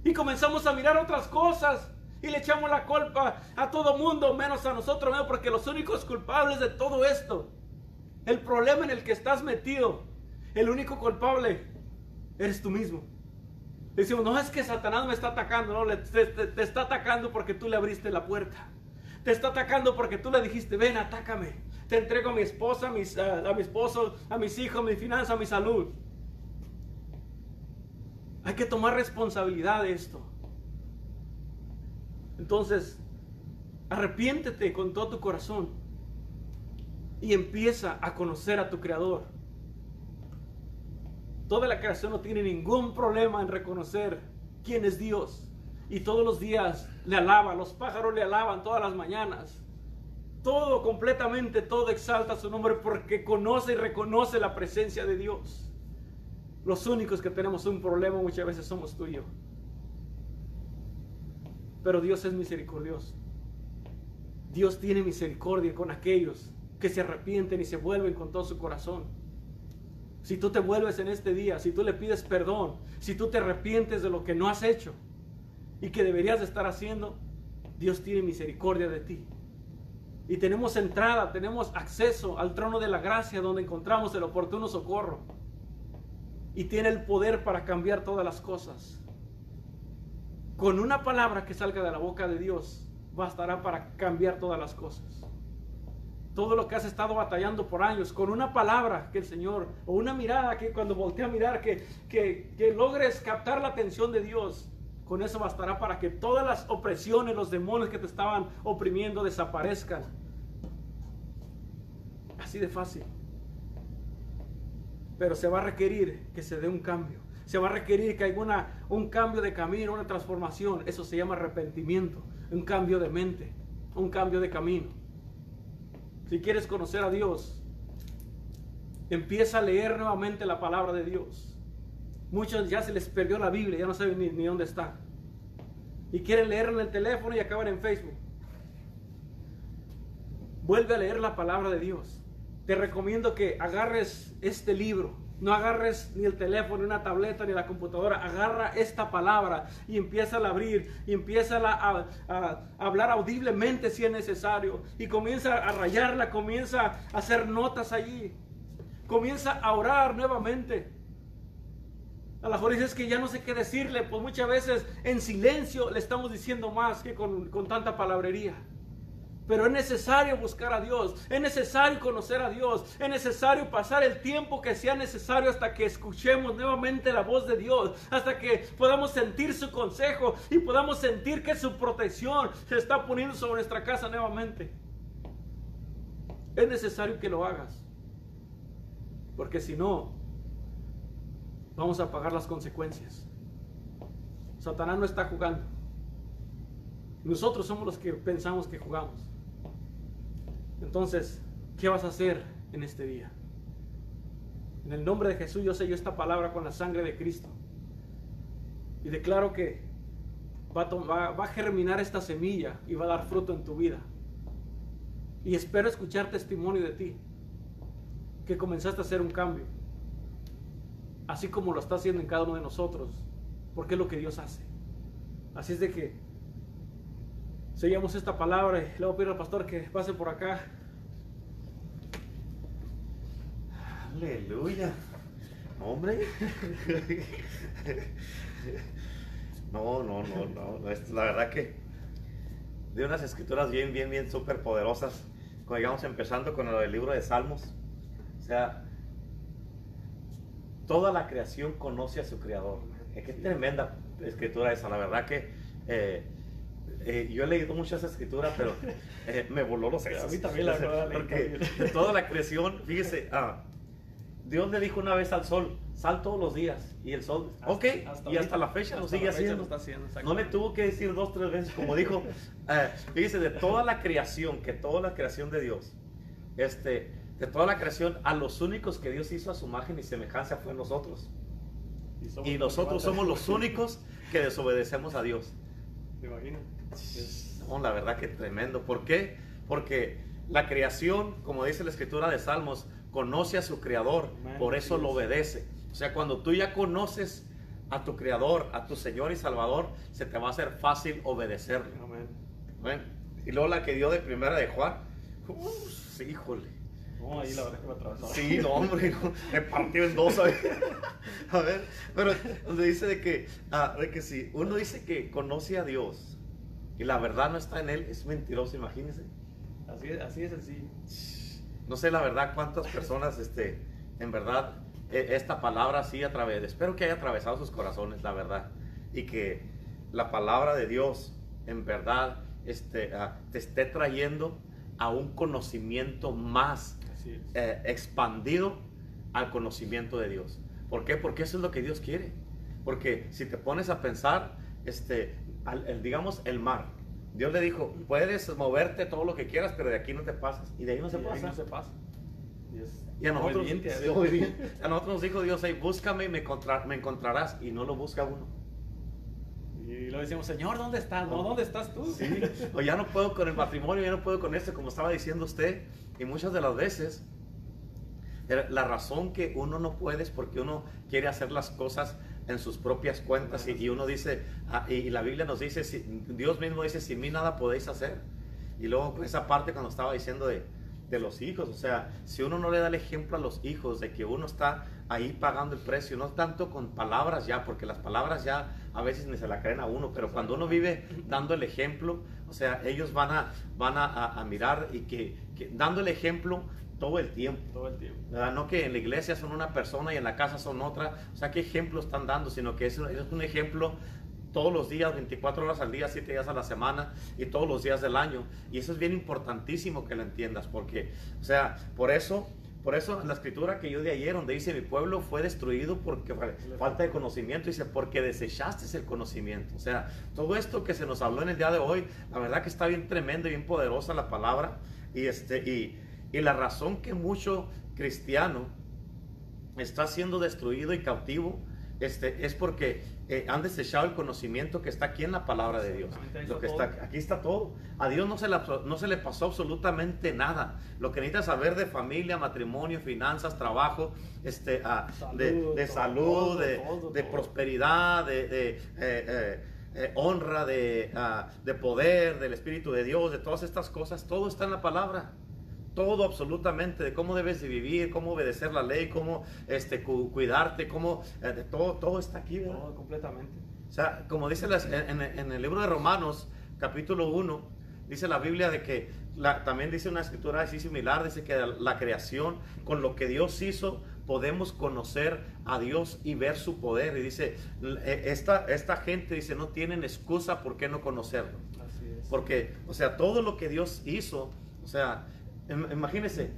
Y comenzamos a mirar otras cosas. Y le echamos la culpa a todo mundo, menos a nosotros mismos, porque los únicos culpables de todo esto, el problema en el que estás metido, el único culpable, eres tú mismo. Decimos, no es que Satanás me está atacando, no, te, está atacando porque tú le abriste la puerta. Te está atacando porque tú le dijiste, ven, atácame. Te entrego a mi esposa, a mi esposo, a mis hijos, a mi finanza, a mi salud. Hay que tomar responsabilidad de esto. Entonces, arrepiéntete con todo tu corazón y empieza a conocer a tu Creador. Toda la creación no tiene ningún problema en reconocer quién es Dios. Y todos los días le alaban, los pájaros le alaban todas las mañanas. Todo, completamente, todo exalta su nombre porque conoce y reconoce la presencia de Dios. Los únicos que tenemos un problema muchas veces somos tú y yo. Pero Dios es misericordioso. Dios tiene misericordia con aquellos que se arrepienten y se vuelven con todo su corazón. Si tú te vuelves en este día, si tú le pides perdón, si tú te arrepientes de lo que no has hecho y que deberías de estar haciendo, Dios tiene misericordia de ti. Y tenemos entrada, tenemos acceso al trono de la gracia donde encontramos el oportuno socorro. Y tiene el poder para cambiar todas las cosas. Con una palabra que salga de la boca de Dios, bastará para cambiar todas las cosas. Todo lo que has estado batallando por años, con una palabra que el Señor, o una mirada que cuando voltea a mirar, que, que, que logres captar la atención de Dios, con eso bastará para que todas las opresiones, los demonios que te estaban oprimiendo desaparezcan. Así de fácil. Pero se va a requerir que se dé un cambio. Se va a requerir que haya un cambio de camino, una transformación. Eso se llama arrepentimiento un cambio de mente, un cambio de camino. Si quieres conocer a Dios, empieza a leer nuevamente la palabra de Dios. Muchos ya se les perdió la Biblia, ya no saben ni, dónde está. Y quieren leerla en el teléfono y acaban en Facebook. Vuelve a leer la palabra de Dios. Te recomiendo que agarres este libro no agarres ni el teléfono, ni una tableta, ni la computadora. Agarra esta palabra y empieza a abrir y empieza a, hablar audiblemente si es necesario. Y comienza a rayarla, comienza a hacer notas allí. Comienza a orar nuevamente. A lo mejor dices que ya no sé qué decirle, pues muchas veces en silencio le estamos diciendo más que con, con tanta palabrería. Pero es necesario buscar a Dios, es necesario conocer a Dios, es necesario pasar el tiempo que sea necesario hasta que escuchemos nuevamente la voz de Dios, hasta que podamos sentir su consejo y podamos sentir que su protección se está poniendo sobre nuestra casa nuevamente. Es necesario que lo hagas, porque si no, vamos a pagar las consecuencias. Satanás no está jugando. Nosotros somos los que pensamos que jugamos. Entonces, ¿qué vas a hacer en este día? En el nombre de Jesús yo sello esta palabra con la sangre de Cristo. Y declaro que va a, va a, germinar esta semilla y va a dar fruto en tu vida. Y espero escuchar testimonio de ti, que comenzaste a hacer un cambio, así como lo está haciendo en cada uno de nosotros, porque es lo que Dios hace. Así es de que Seguimos esta palabra y a pedir al pastor que pase por acá. Aleluya. Hombre. No, no, no, no. La verdad que de unas escrituras bien, bien, bien súper poderosas. Cuando llegamos empezando con el libro de Salmos. O sea, toda la creación conoce a su creador. Qué tremenda escritura esa. La verdad que eh, eh, yo he leído muchas escrituras, pero eh, me voló los sesos. A mí también la verdad. Porque de toda la creación, fíjese, ah, Dios le dijo una vez al sol, sal todos los días. Y el sol, ok, y hasta la fecha lo sigue haciendo. no le tuvo que decir dos, tres veces, como dijo, eh, fíjese, de toda la creación, que toda la creación de Dios, este, de toda la creación, a los únicos que Dios hizo a su imagen y semejanza fue nosotros. Y, y nosotros somos los únicos que desobedecemos a Dios. ¿Te imaginas? No, la verdad que tremendo. ¿Por qué? Porque la creación, como dice la escritura de Salmos, conoce a su creador, por eso lo obedece. O sea, cuando tú ya conoces a tu creador, a tu Señor y Salvador, se te va a hacer fácil obedecerle. Amén. Y luego la que dio de primera de Juan, sí, híjole. No, ahí la verdad que me atravesó. Sí, no, hombre, me partió en dos. A ver, pero donde dice de que, ah, de que si uno dice que conoce a Dios, y la verdad no está en él, es mentiroso, imagínense. Así es, así es. No sé la verdad cuántas personas, este, en verdad, e, esta palabra así a través, espero que haya atravesado sus corazones, la verdad, y que la palabra de Dios, en verdad, este, ah, te esté trayendo a un conocimiento más eh, expandido al conocimiento de Dios. ¿Por qué? Porque eso es lo que Dios quiere. Porque si te pones a pensar, este, digamos, el mar. Dios le dijo, puedes moverte todo lo que quieras, pero de aquí no te pasas. Y de ahí no se Y pasa. no se pasa. Y a nosotros, a nosotros nos dijo Dios, "Hey, búscame y me, encontra- me encontrarás. Y no lo busca uno. Y lo decimos, Señor, ¿dónde estás? No, ¿dónde estás tú? Sí, o ya no puedo con el matrimonio, ya no puedo con esto, como estaba diciendo usted. Y muchas de las veces, la razón que uno no puede es porque uno quiere hacer las cosas en sus propias cuentas. Y, uno dice, ah, y, la Biblia nos dice, Dios mismo dice, sin mí nada podéis hacer. Y luego esa parte cuando estaba diciendo de, de los hijos, o sea, si uno no le da el ejemplo a los hijos de que uno está ahí pagando el precio, no tanto con palabras ya, porque las palabras ya a veces ni se la creen a uno, pero cuando uno vive dando el ejemplo, o sea, ellos van a, van a mirar y que, que dando el ejemplo todo el tiempo. Todo el tiempo. ¿verdad? No que en la iglesia son una persona y en la casa son otra. O sea, ¿qué ejemplo están dando? Sino que es, es un ejemplo todos los días, 24 horas al día, 7 días a la semana y todos los días del año. Y eso es bien importantísimo que lo entiendas, porque, o sea, por eso, por eso la escritura que yo de ayer, donde dice, mi pueblo fue destruido porque falta de conocimiento, dice, porque desechaste el conocimiento. O sea, todo esto que se nos habló en el día de hoy, la verdad que está bien tremendo y bien poderosa la palabra. Y, este, y, y la razón que mucho cristiano está siendo destruido y cautivo este, es porque eh, han desechado el conocimiento que está aquí en la palabra de Dios. Lo que está aquí está todo. A Dios no se, le, no se le pasó absolutamente nada. Lo que necesitas saber de familia, matrimonio, finanzas, trabajo, este, ah, de, Salud, de salud, de, todo, de prosperidad, de, de, eh, eh, eh, honra, de, ah, de poder, del Espíritu de Dios, de todas estas cosas, todo está en la palabra todo absolutamente de cómo debes de vivir, cómo obedecer la ley, cómo este, cu- cuidarte, cómo eh, de todo, todo está aquí, ¿verdad? Todo completamente. O sea, como dice las- en, en- en el libro de Romanos, capítulo 1, dice la Biblia de que, la- también dice una escritura así similar, dice que la creación, con lo que Dios hizo, podemos conocer a Dios y ver su poder. Y dice, eh, esta, esta gente dice, no tienen excusa por qué no conocerlo. Así es. Porque, o sea, todo lo que Dios hizo, o sea, im- imagínense,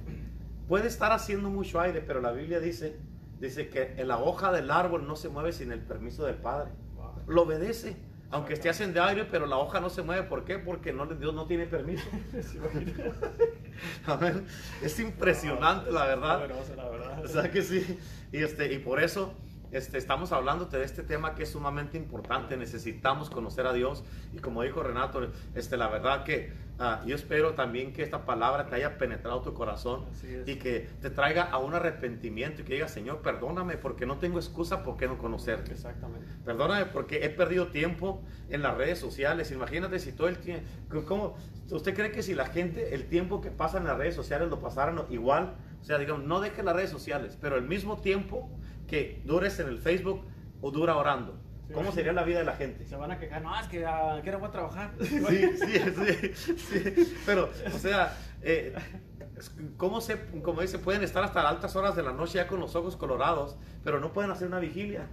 puede estar haciendo mucho aire, pero la Biblia dice, dice que la hoja del árbol no se mueve sin el permiso del Padre. Wow. Lo obedece, aunque esté haciendo aire, pero la hoja no se mueve. ¿Por qué? Porque no, Dios no tiene permiso. Amén. Es impresionante, la verdad. Poderoso, la verdad. O sea que sí. Y, este, y por eso este, estamos hablándote de este tema que es sumamente importante. Necesitamos conocer a Dios. Y como dijo Renato, este, la verdad que ah, yo espero también que esta palabra te haya penetrado tu corazón y que te traiga a un arrepentimiento y que digas, Señor, perdóname porque no tengo excusa por qué no conocerte. Exactamente. Perdóname porque he perdido tiempo en las redes sociales. Imagínate si todo el tiempo... ¿Usted cree que si la gente, el tiempo que pasa en las redes sociales lo pasaran igual? O sea, digamos, no deje las redes sociales, pero el mismo tiempo que dures en el Facebook o dura orando. ¿Cómo sería la vida de la gente? Se van a quejar, no, es que ah, que no voy a trabajar. Sí, sí, sí, sí. Pero, o sea, eh, ¿cómo se, como dice, pueden estar hasta altas horas de la noche ya con los ojos colorados, pero no pueden hacer una vigilia?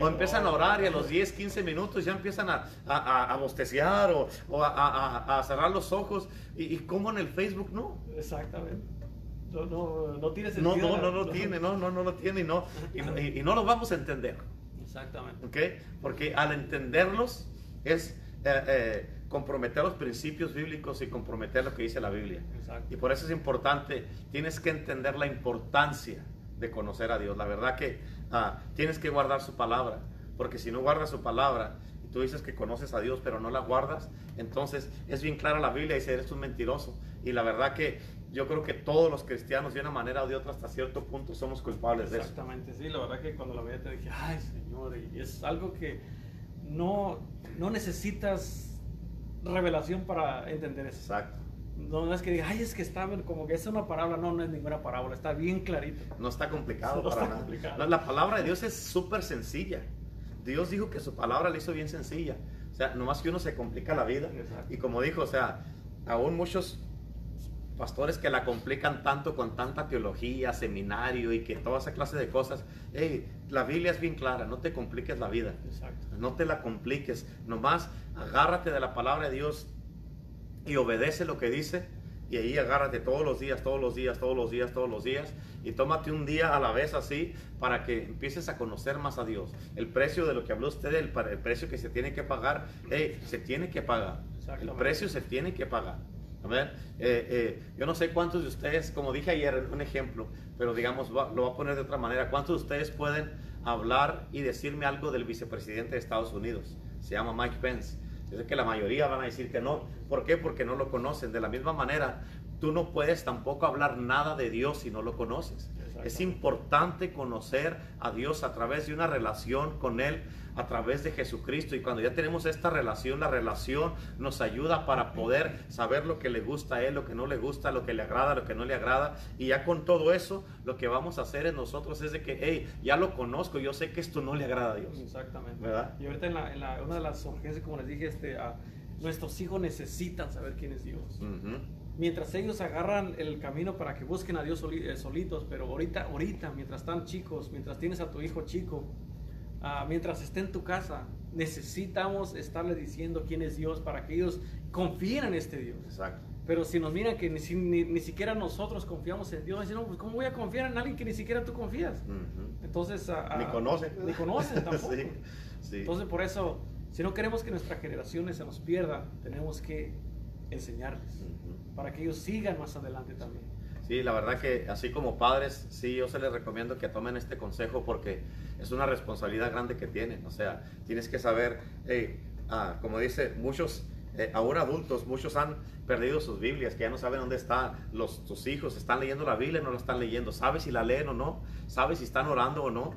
O empiezan a orar y a los 10, 15 minutos ya empiezan a, a, a- a bosteciar o, o a, a- a cerrar los ojos. ¿Y, y cómo en el Facebook no? Exactamente. No, no, no tiene No, sentido. no, no lo tiene, no, no, no lo tiene y no, y, no- y- y no lo vamos a entender. Exactamente. ¿ok? Porque al entenderlos es eh, eh, comprometer los principios bíblicos y comprometer lo que dice la Biblia. Exacto. Y por eso es importante, tienes que entender la importancia de conocer a Dios. La verdad que ah, tienes que guardar su palabra, porque si no guardas su palabra, y tú dices que conoces a Dios, pero no la guardas, entonces es bien clara la Biblia y dice, eres un mentiroso. Y la verdad que yo creo que todos los cristianos, de una manera o de otra, hasta cierto punto, somos culpables de eso. Exactamente, sí, la verdad que cuando la veía te dije, ay Señor, y es algo que no, no necesitas revelación para entender eso. Exacto. No, no es que diga, ay, es que está como que es una parábola, no, no es ninguna parábola, está bien clarito. No está complicado No para está nada. complicado. La, la palabra de Dios es súper sencilla. Dios dijo que su palabra la hizo bien sencilla. O sea, nomás que uno se complica la vida. Exacto. Y como dijo, o sea, aún muchos pastores que la complican tanto con tanta teología, seminario y que toda esa clase de cosas. Hey, la Biblia es bien clara, no te compliques la vida. Exacto. No te la compliques. Nomás agárrate de la palabra de Dios y obedece lo que dice. y ahí agárrate todos los días, todos los días, todos los días, todos los días y tómate un día a la vez así para que empieces a conocer más a Dios. El precio de lo que habló usted, el, el precio que se tiene que pagar, hey, se tiene que pagar. El precio se tiene que pagar. A ver, eh, eh, yo no sé cuántos de ustedes, como dije ayer, un ejemplo, pero digamos, lo voy a poner de otra manera, ¿cuántos de ustedes pueden hablar y decirme algo del vicepresidente de Estados Unidos? Se llama Mike Pence. Yo sé que la mayoría van a decir que no. ¿Por qué? Porque no lo conocen. De la misma manera, tú no puedes tampoco hablar nada de Dios si no lo conoces. Es importante conocer a Dios a través de una relación con Él, a través de Jesucristo. Y cuando ya tenemos esta relación, la relación nos ayuda para poder saber lo que le gusta a Él, lo que no le gusta, lo que le agrada, lo que no le agrada. Y ya con todo eso, lo que vamos a hacer en nosotros es de que, hey, ya lo conozco, yo sé que esto no le agrada a Dios. Exactamente. ¿verdad? Y ahorita en, la, una de las urgencias, como les dije, este, nuestros hijos necesitan saber quién es Dios mientras ellos agarran el camino para que busquen a Dios eh, solitos, pero ahorita, ahorita, mientras están chicos, mientras tienes a tu hijo chico, ah, mientras esté en tu casa, necesitamos estarle diciendo quién es Dios para que ellos confíen en este Dios. Exacto. Pero si nos miran que ni, ni, siquiera nosotros confiamos en Dios, dicen, no, pues ¿cómo voy a confiar en alguien que ni siquiera tú confías? Entonces... Ah, ni conocen. Ni conocen tampoco. Entonces por eso, si no queremos que nuestra generación se nos pierda, tenemos que enseñarles para que ellos sigan más adelante también. Sí, la verdad que así como padres, sí, yo se les recomiendo que tomen este consejo porque es una responsabilidad grande que tienen. O sea, tienes que saber, ah, como dice, muchos, eh, ahora adultos, muchos han perdido sus Biblias, que ya no saben dónde están los, tus hijos, están leyendo la Biblia no la están leyendo, sabes si la leen o no, sabes si están orando o no.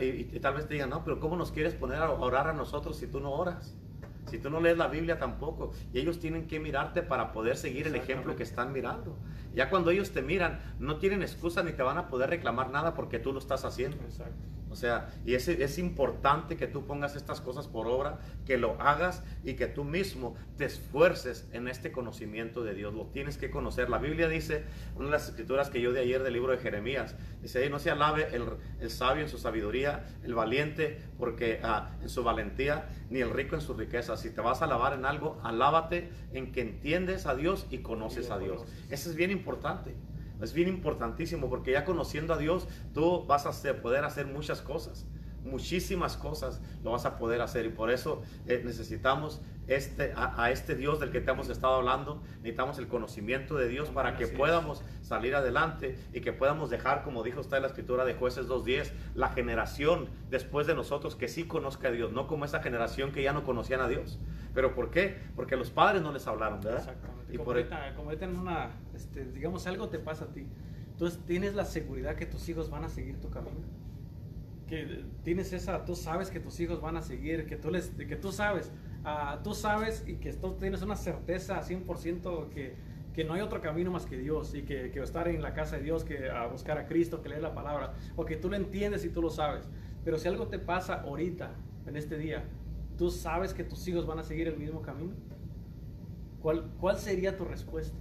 y, y, tal vez te digan, no, pero ¿cómo nos quieres poner a orar a nosotros si tú no oras? Si tú no lees la Biblia tampoco. Y ellos tienen que mirarte para poder seguir el ejemplo que están mirando. Ya cuando ellos te miran, no tienen excusa ni te van a poder reclamar nada porque tú lo estás haciendo. Exacto. O sea, y es, es importante que tú pongas estas cosas por obra, que lo hagas y que tú mismo te esfuerces en este conocimiento de Dios. Lo tienes que conocer. La Biblia dice, una de las escrituras que yo de ayer del libro de Jeremías, dice, no se alabe el, sabio en su sabiduría, el valiente porque ah, en su valentía, ni el rico en su riqueza. Si te vas a alabar en algo, alábate en que entiendes a Dios y conoces a Dios. Eso es bien importante. Es bien importantísimo porque ya conociendo a Dios, tú vas a poder hacer muchas cosas muchísimas cosas lo vas a poder hacer y por eso eh, necesitamos este, a, este Dios del que te hemos estado hablando, necesitamos el conocimiento de Dios para que podamos salir adelante y que podamos dejar, como dijo usted en la escritura de jueces 2.10, la generación después de nosotros que sí conozca a Dios, no como esa generación que ya no conocían a Dios. ¿Pero por qué? Porque los padres no les hablaron, ¿verdad? Exactamente. Y como, por... ahorita, como en una, este, digamos, algo te pasa a ti. Entonces tienes la seguridad que tus hijos van a seguir tu camino que tienes esa, tú sabes que tus hijos van a seguir, que tú, les, que tú sabes, uh, tú sabes y que tú tienes una certeza 100% que, que no hay otro camino más que Dios y que, que, estar en la casa de Dios, que a buscar a Cristo, que leer la palabra, o que tú lo entiendes y tú lo sabes. Pero si algo te pasa ahorita, en este día, tú sabes que tus hijos van a seguir el mismo camino. ¿Cuál, cuál sería tu respuesta?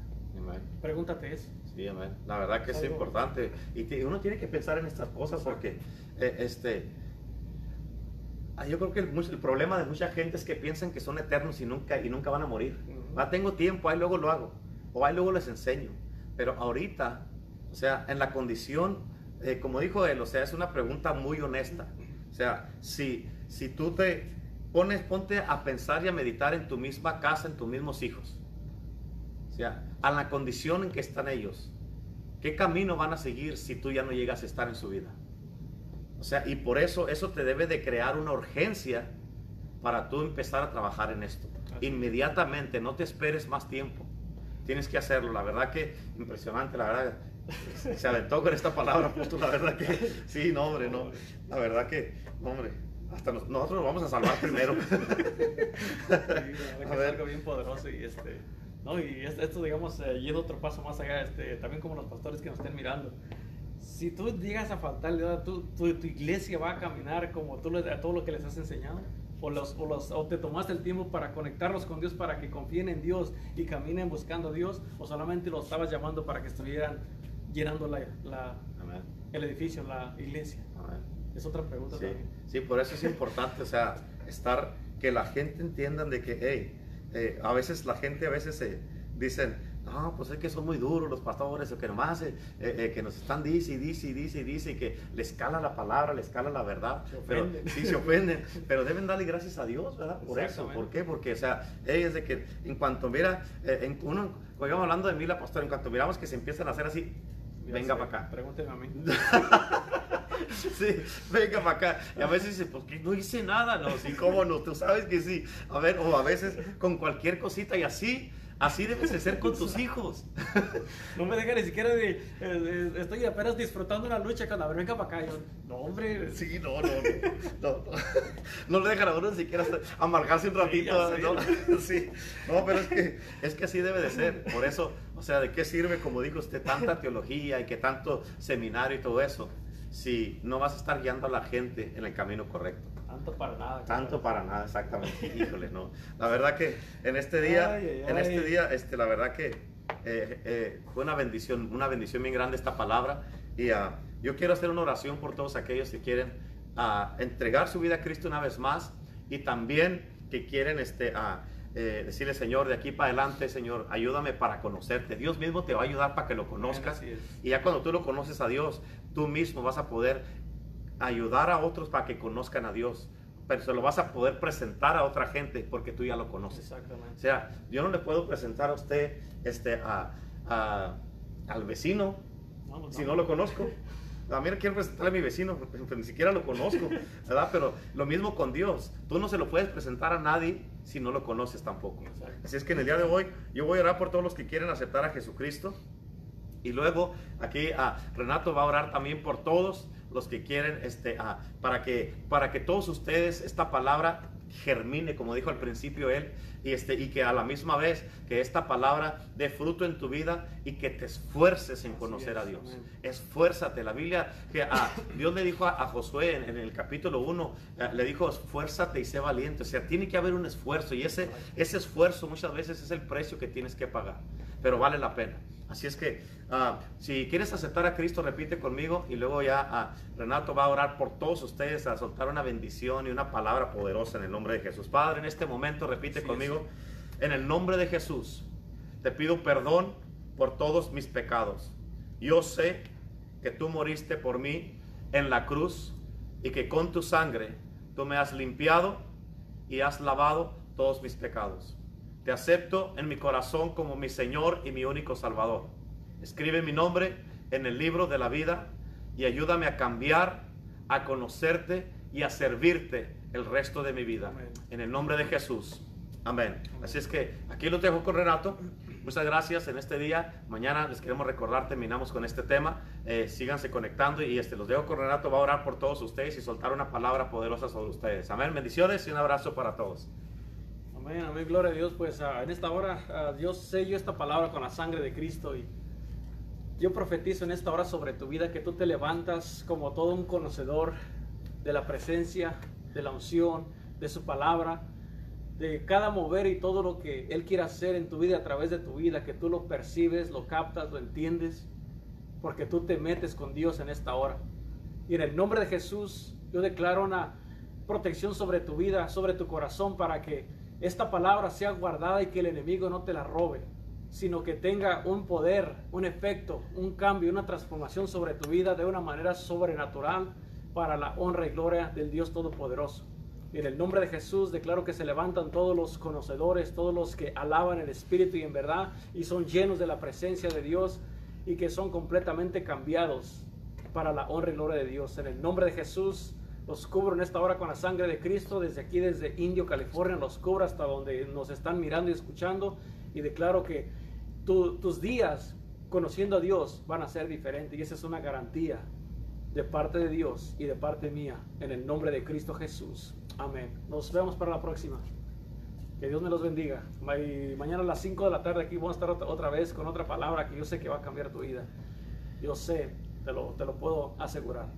Pregúntate eso. Sí, amén. La verdad que es importante. Y uno tiene que pensar en estas cosas porque este, ah, yo creo que el, problema de mucha gente es que piensan que son eternos y nunca, y nunca van a morir. Uh tengo tiempo, ahí luego lo hago. O ahí luego les enseño. Pero ahorita, o sea, en la condición, eh, como dijo él, o sea, es una pregunta muy honesta. O sea, si, si tú te pones, ponte a pensar y a meditar en tu misma casa, en tus mismos hijos. O sea, a la condición en que están ellos. ¿Qué camino van a seguir si tú ya no llegas a estar en su vida? O sea, y por eso eso te debe de crear una urgencia para tú empezar a trabajar en esto. Inmediatamente, no te esperes más tiempo. Tienes que hacerlo. La verdad que impresionante, la verdad. Se aventó con esta palabra, justo la verdad que sí, no, hombre, no. La verdad que, hombre, hasta nosotros nos vamos a salvar primero. a ver. algo bien poderoso y este ¿no? Y esto, digamos, eh, yendo otro paso más allá, este, también como los pastores que nos estén mirando. Si tú llegas a faltarle, tu, tu, iglesia va a caminar como tú a todo lo que les has enseñado. O, los, o, los, o te tomaste el tiempo para conectarlos con Dios, para que confíen en Dios y caminen buscando a Dios, o solamente los estabas llamando para que estuvieran llenando la, la el edificio, la iglesia. Es otra pregunta sí. Sí, por eso es importante, o sea, estar, que la gente entienda de que, hey, eh, a veces la gente a veces se dicen, no, pues es que son muy duros los pastores, o que nomás eh, eh, que nos están dice y dice y dice y dice y que les cala la palabra, les cala la verdad. Pero sí se ofenden, pero deben darle gracias a Dios, ¿verdad? Por eso. ¿Por qué? Porque, o sea, es de que en cuanto mira, eh, en uno, cuando íbamos hablando de mí, la pastora, en cuanto miramos que se empiezan a hacer así, venga para acá. Pregúnteme a mí. sí, venga para acá. Y a veces dice, pues que no hice nada. No, sí, cómo no, tú sabes que sí. A ver, o a veces con cualquier cosita y así Así debes de ser con tus hijos. No me deja ni siquiera de, estoy apenas disfrutando una lucha con la venga para acá. Yo, no, hombre. Sí, no, no, no. No, le dejan a uno ni siquiera amargarse un ratito. Sí, ¿no? sí. No, pero es que, es que así debe de ser. Por eso, o sea, ¿de qué sirve, como dijo usted, tanta teología y que tanto seminario y todo eso? Si no vas a estar guiando a la gente en el camino correcto. Tanto para nada. Tanto para nada, exactamente. Híjole, no. La verdad que en este día, en este día, este, la verdad que eh, eh, fue una bendición, una bendición bien grande esta palabra. Y uh, yo quiero hacer una oración por todos aquellos que quieren uh, entregar su vida a Cristo una vez más y también que quieren este, uh, eh, decirle, Señor, de aquí para adelante, Señor, ayúdame para conocerte. Dios mismo te va a ayudar para que lo conozcas. Y ya cuando tú lo conoces a Dios, tú mismo vas a poder ayudar a otros para que conozcan a Dios. Pero se lo vas a poder presentar a otra gente porque tú ya lo conoces. Exactamente. O sea, yo no le puedo presentar a usted este, a, al vecino si no lo conozco. También quiero presentarle a mi vecino, pero ni siquiera lo conozco, ¿verdad? Pero lo mismo con Dios. Tú no se lo puedes presentar a nadie si no lo conoces tampoco. Así es que en el día de hoy yo voy a orar por todos los que quieren aceptar a Jesucristo. Y luego aquí a Renato va a orar también por todos los que quieren, este, para, que, para que todos ustedes esta palabra germine, como dijo al principio él, y, este, y que a la misma vez que esta palabra dé fruto en tu vida y que te esfuerces en conocer a Dios. Esfuérzate. La Biblia, que a, Dios le dijo a, Josué en, el capítulo 1, eh, le dijo, esfuérzate y sé valiente. O sea, tiene que haber un esfuerzo y ese, ese esfuerzo muchas veces es el precio que tienes que pagar, pero vale la pena. Así es que ah, si quieres aceptar a Cristo, repite conmigo y luego ya ah, Renato va a orar por todos ustedes, a soltar una bendición y una palabra poderosa en el nombre de Jesús. Padre, en este momento repite conmigo, en el nombre de Jesús, te pido perdón por todos mis pecados. Yo sé que tú moriste por mí en la cruz y que con tu sangre tú me has limpiado y has lavado todos mis pecados. Te acepto en mi corazón como mi Señor y mi único Salvador. Escribe mi nombre en el libro de la vida y ayúdame a cambiar, a conocerte y a servirte el resto de mi vida. En el nombre de Jesús. Amén. Así es que aquí lo dejo con Renato. Muchas gracias en este día. Mañana les queremos recordar, terminamos con este tema. Eh, síganse conectando y este, los dejo con Renato. Va a orar por todos ustedes y soltar una palabra poderosa sobre ustedes. Amén. Bendiciones y un abrazo para todos. Amén, amén, gloria a Dios. Pues ah, en esta hora uh, Dios sello esta palabra con la sangre de Cristo y yo profetizo en esta hora sobre tu vida que tú te levantas como todo un conocedor de la presencia, de la unción, de su palabra, de cada mover y todo lo que Él quiere hacer en tu vida a través de tu vida, que tú lo percibes, lo captas, lo entiendes, porque tú te metes con Dios en esta hora. Y en el nombre de Jesús yo declaro una protección sobre tu vida, sobre tu corazón, para que esta palabra sea guardada y que el enemigo no te la robe, sino que tenga un poder, un efecto, un cambio, una transformación sobre tu vida de una manera sobrenatural para la honra y gloria del Dios Todopoderoso. Y en el nombre de Jesús declaro que se levantan todos los conocedores, todos los que alaban el Espíritu y en verdad y son llenos de la presencia de Dios y que son completamente cambiados para la honra y gloria de Dios. En el nombre de Jesús los cubro en esta hora con la sangre de Cristo, desde aquí, desde Indio, California, los cubro hasta donde nos están mirando y escuchando. Y declaro que tus días conociendo a Dios van a ser diferentes. Y esa es una garantía de parte de Dios y de parte mía, en el nombre de Cristo Jesús. Amén. Nos vemos para la próxima. Que Dios me los bendiga. mañana a las 5 de la tarde aquí vamos a estar otra vez con otra palabra que yo sé que va a cambiar tu vida. Yo sé, te lo, te lo puedo asegurar.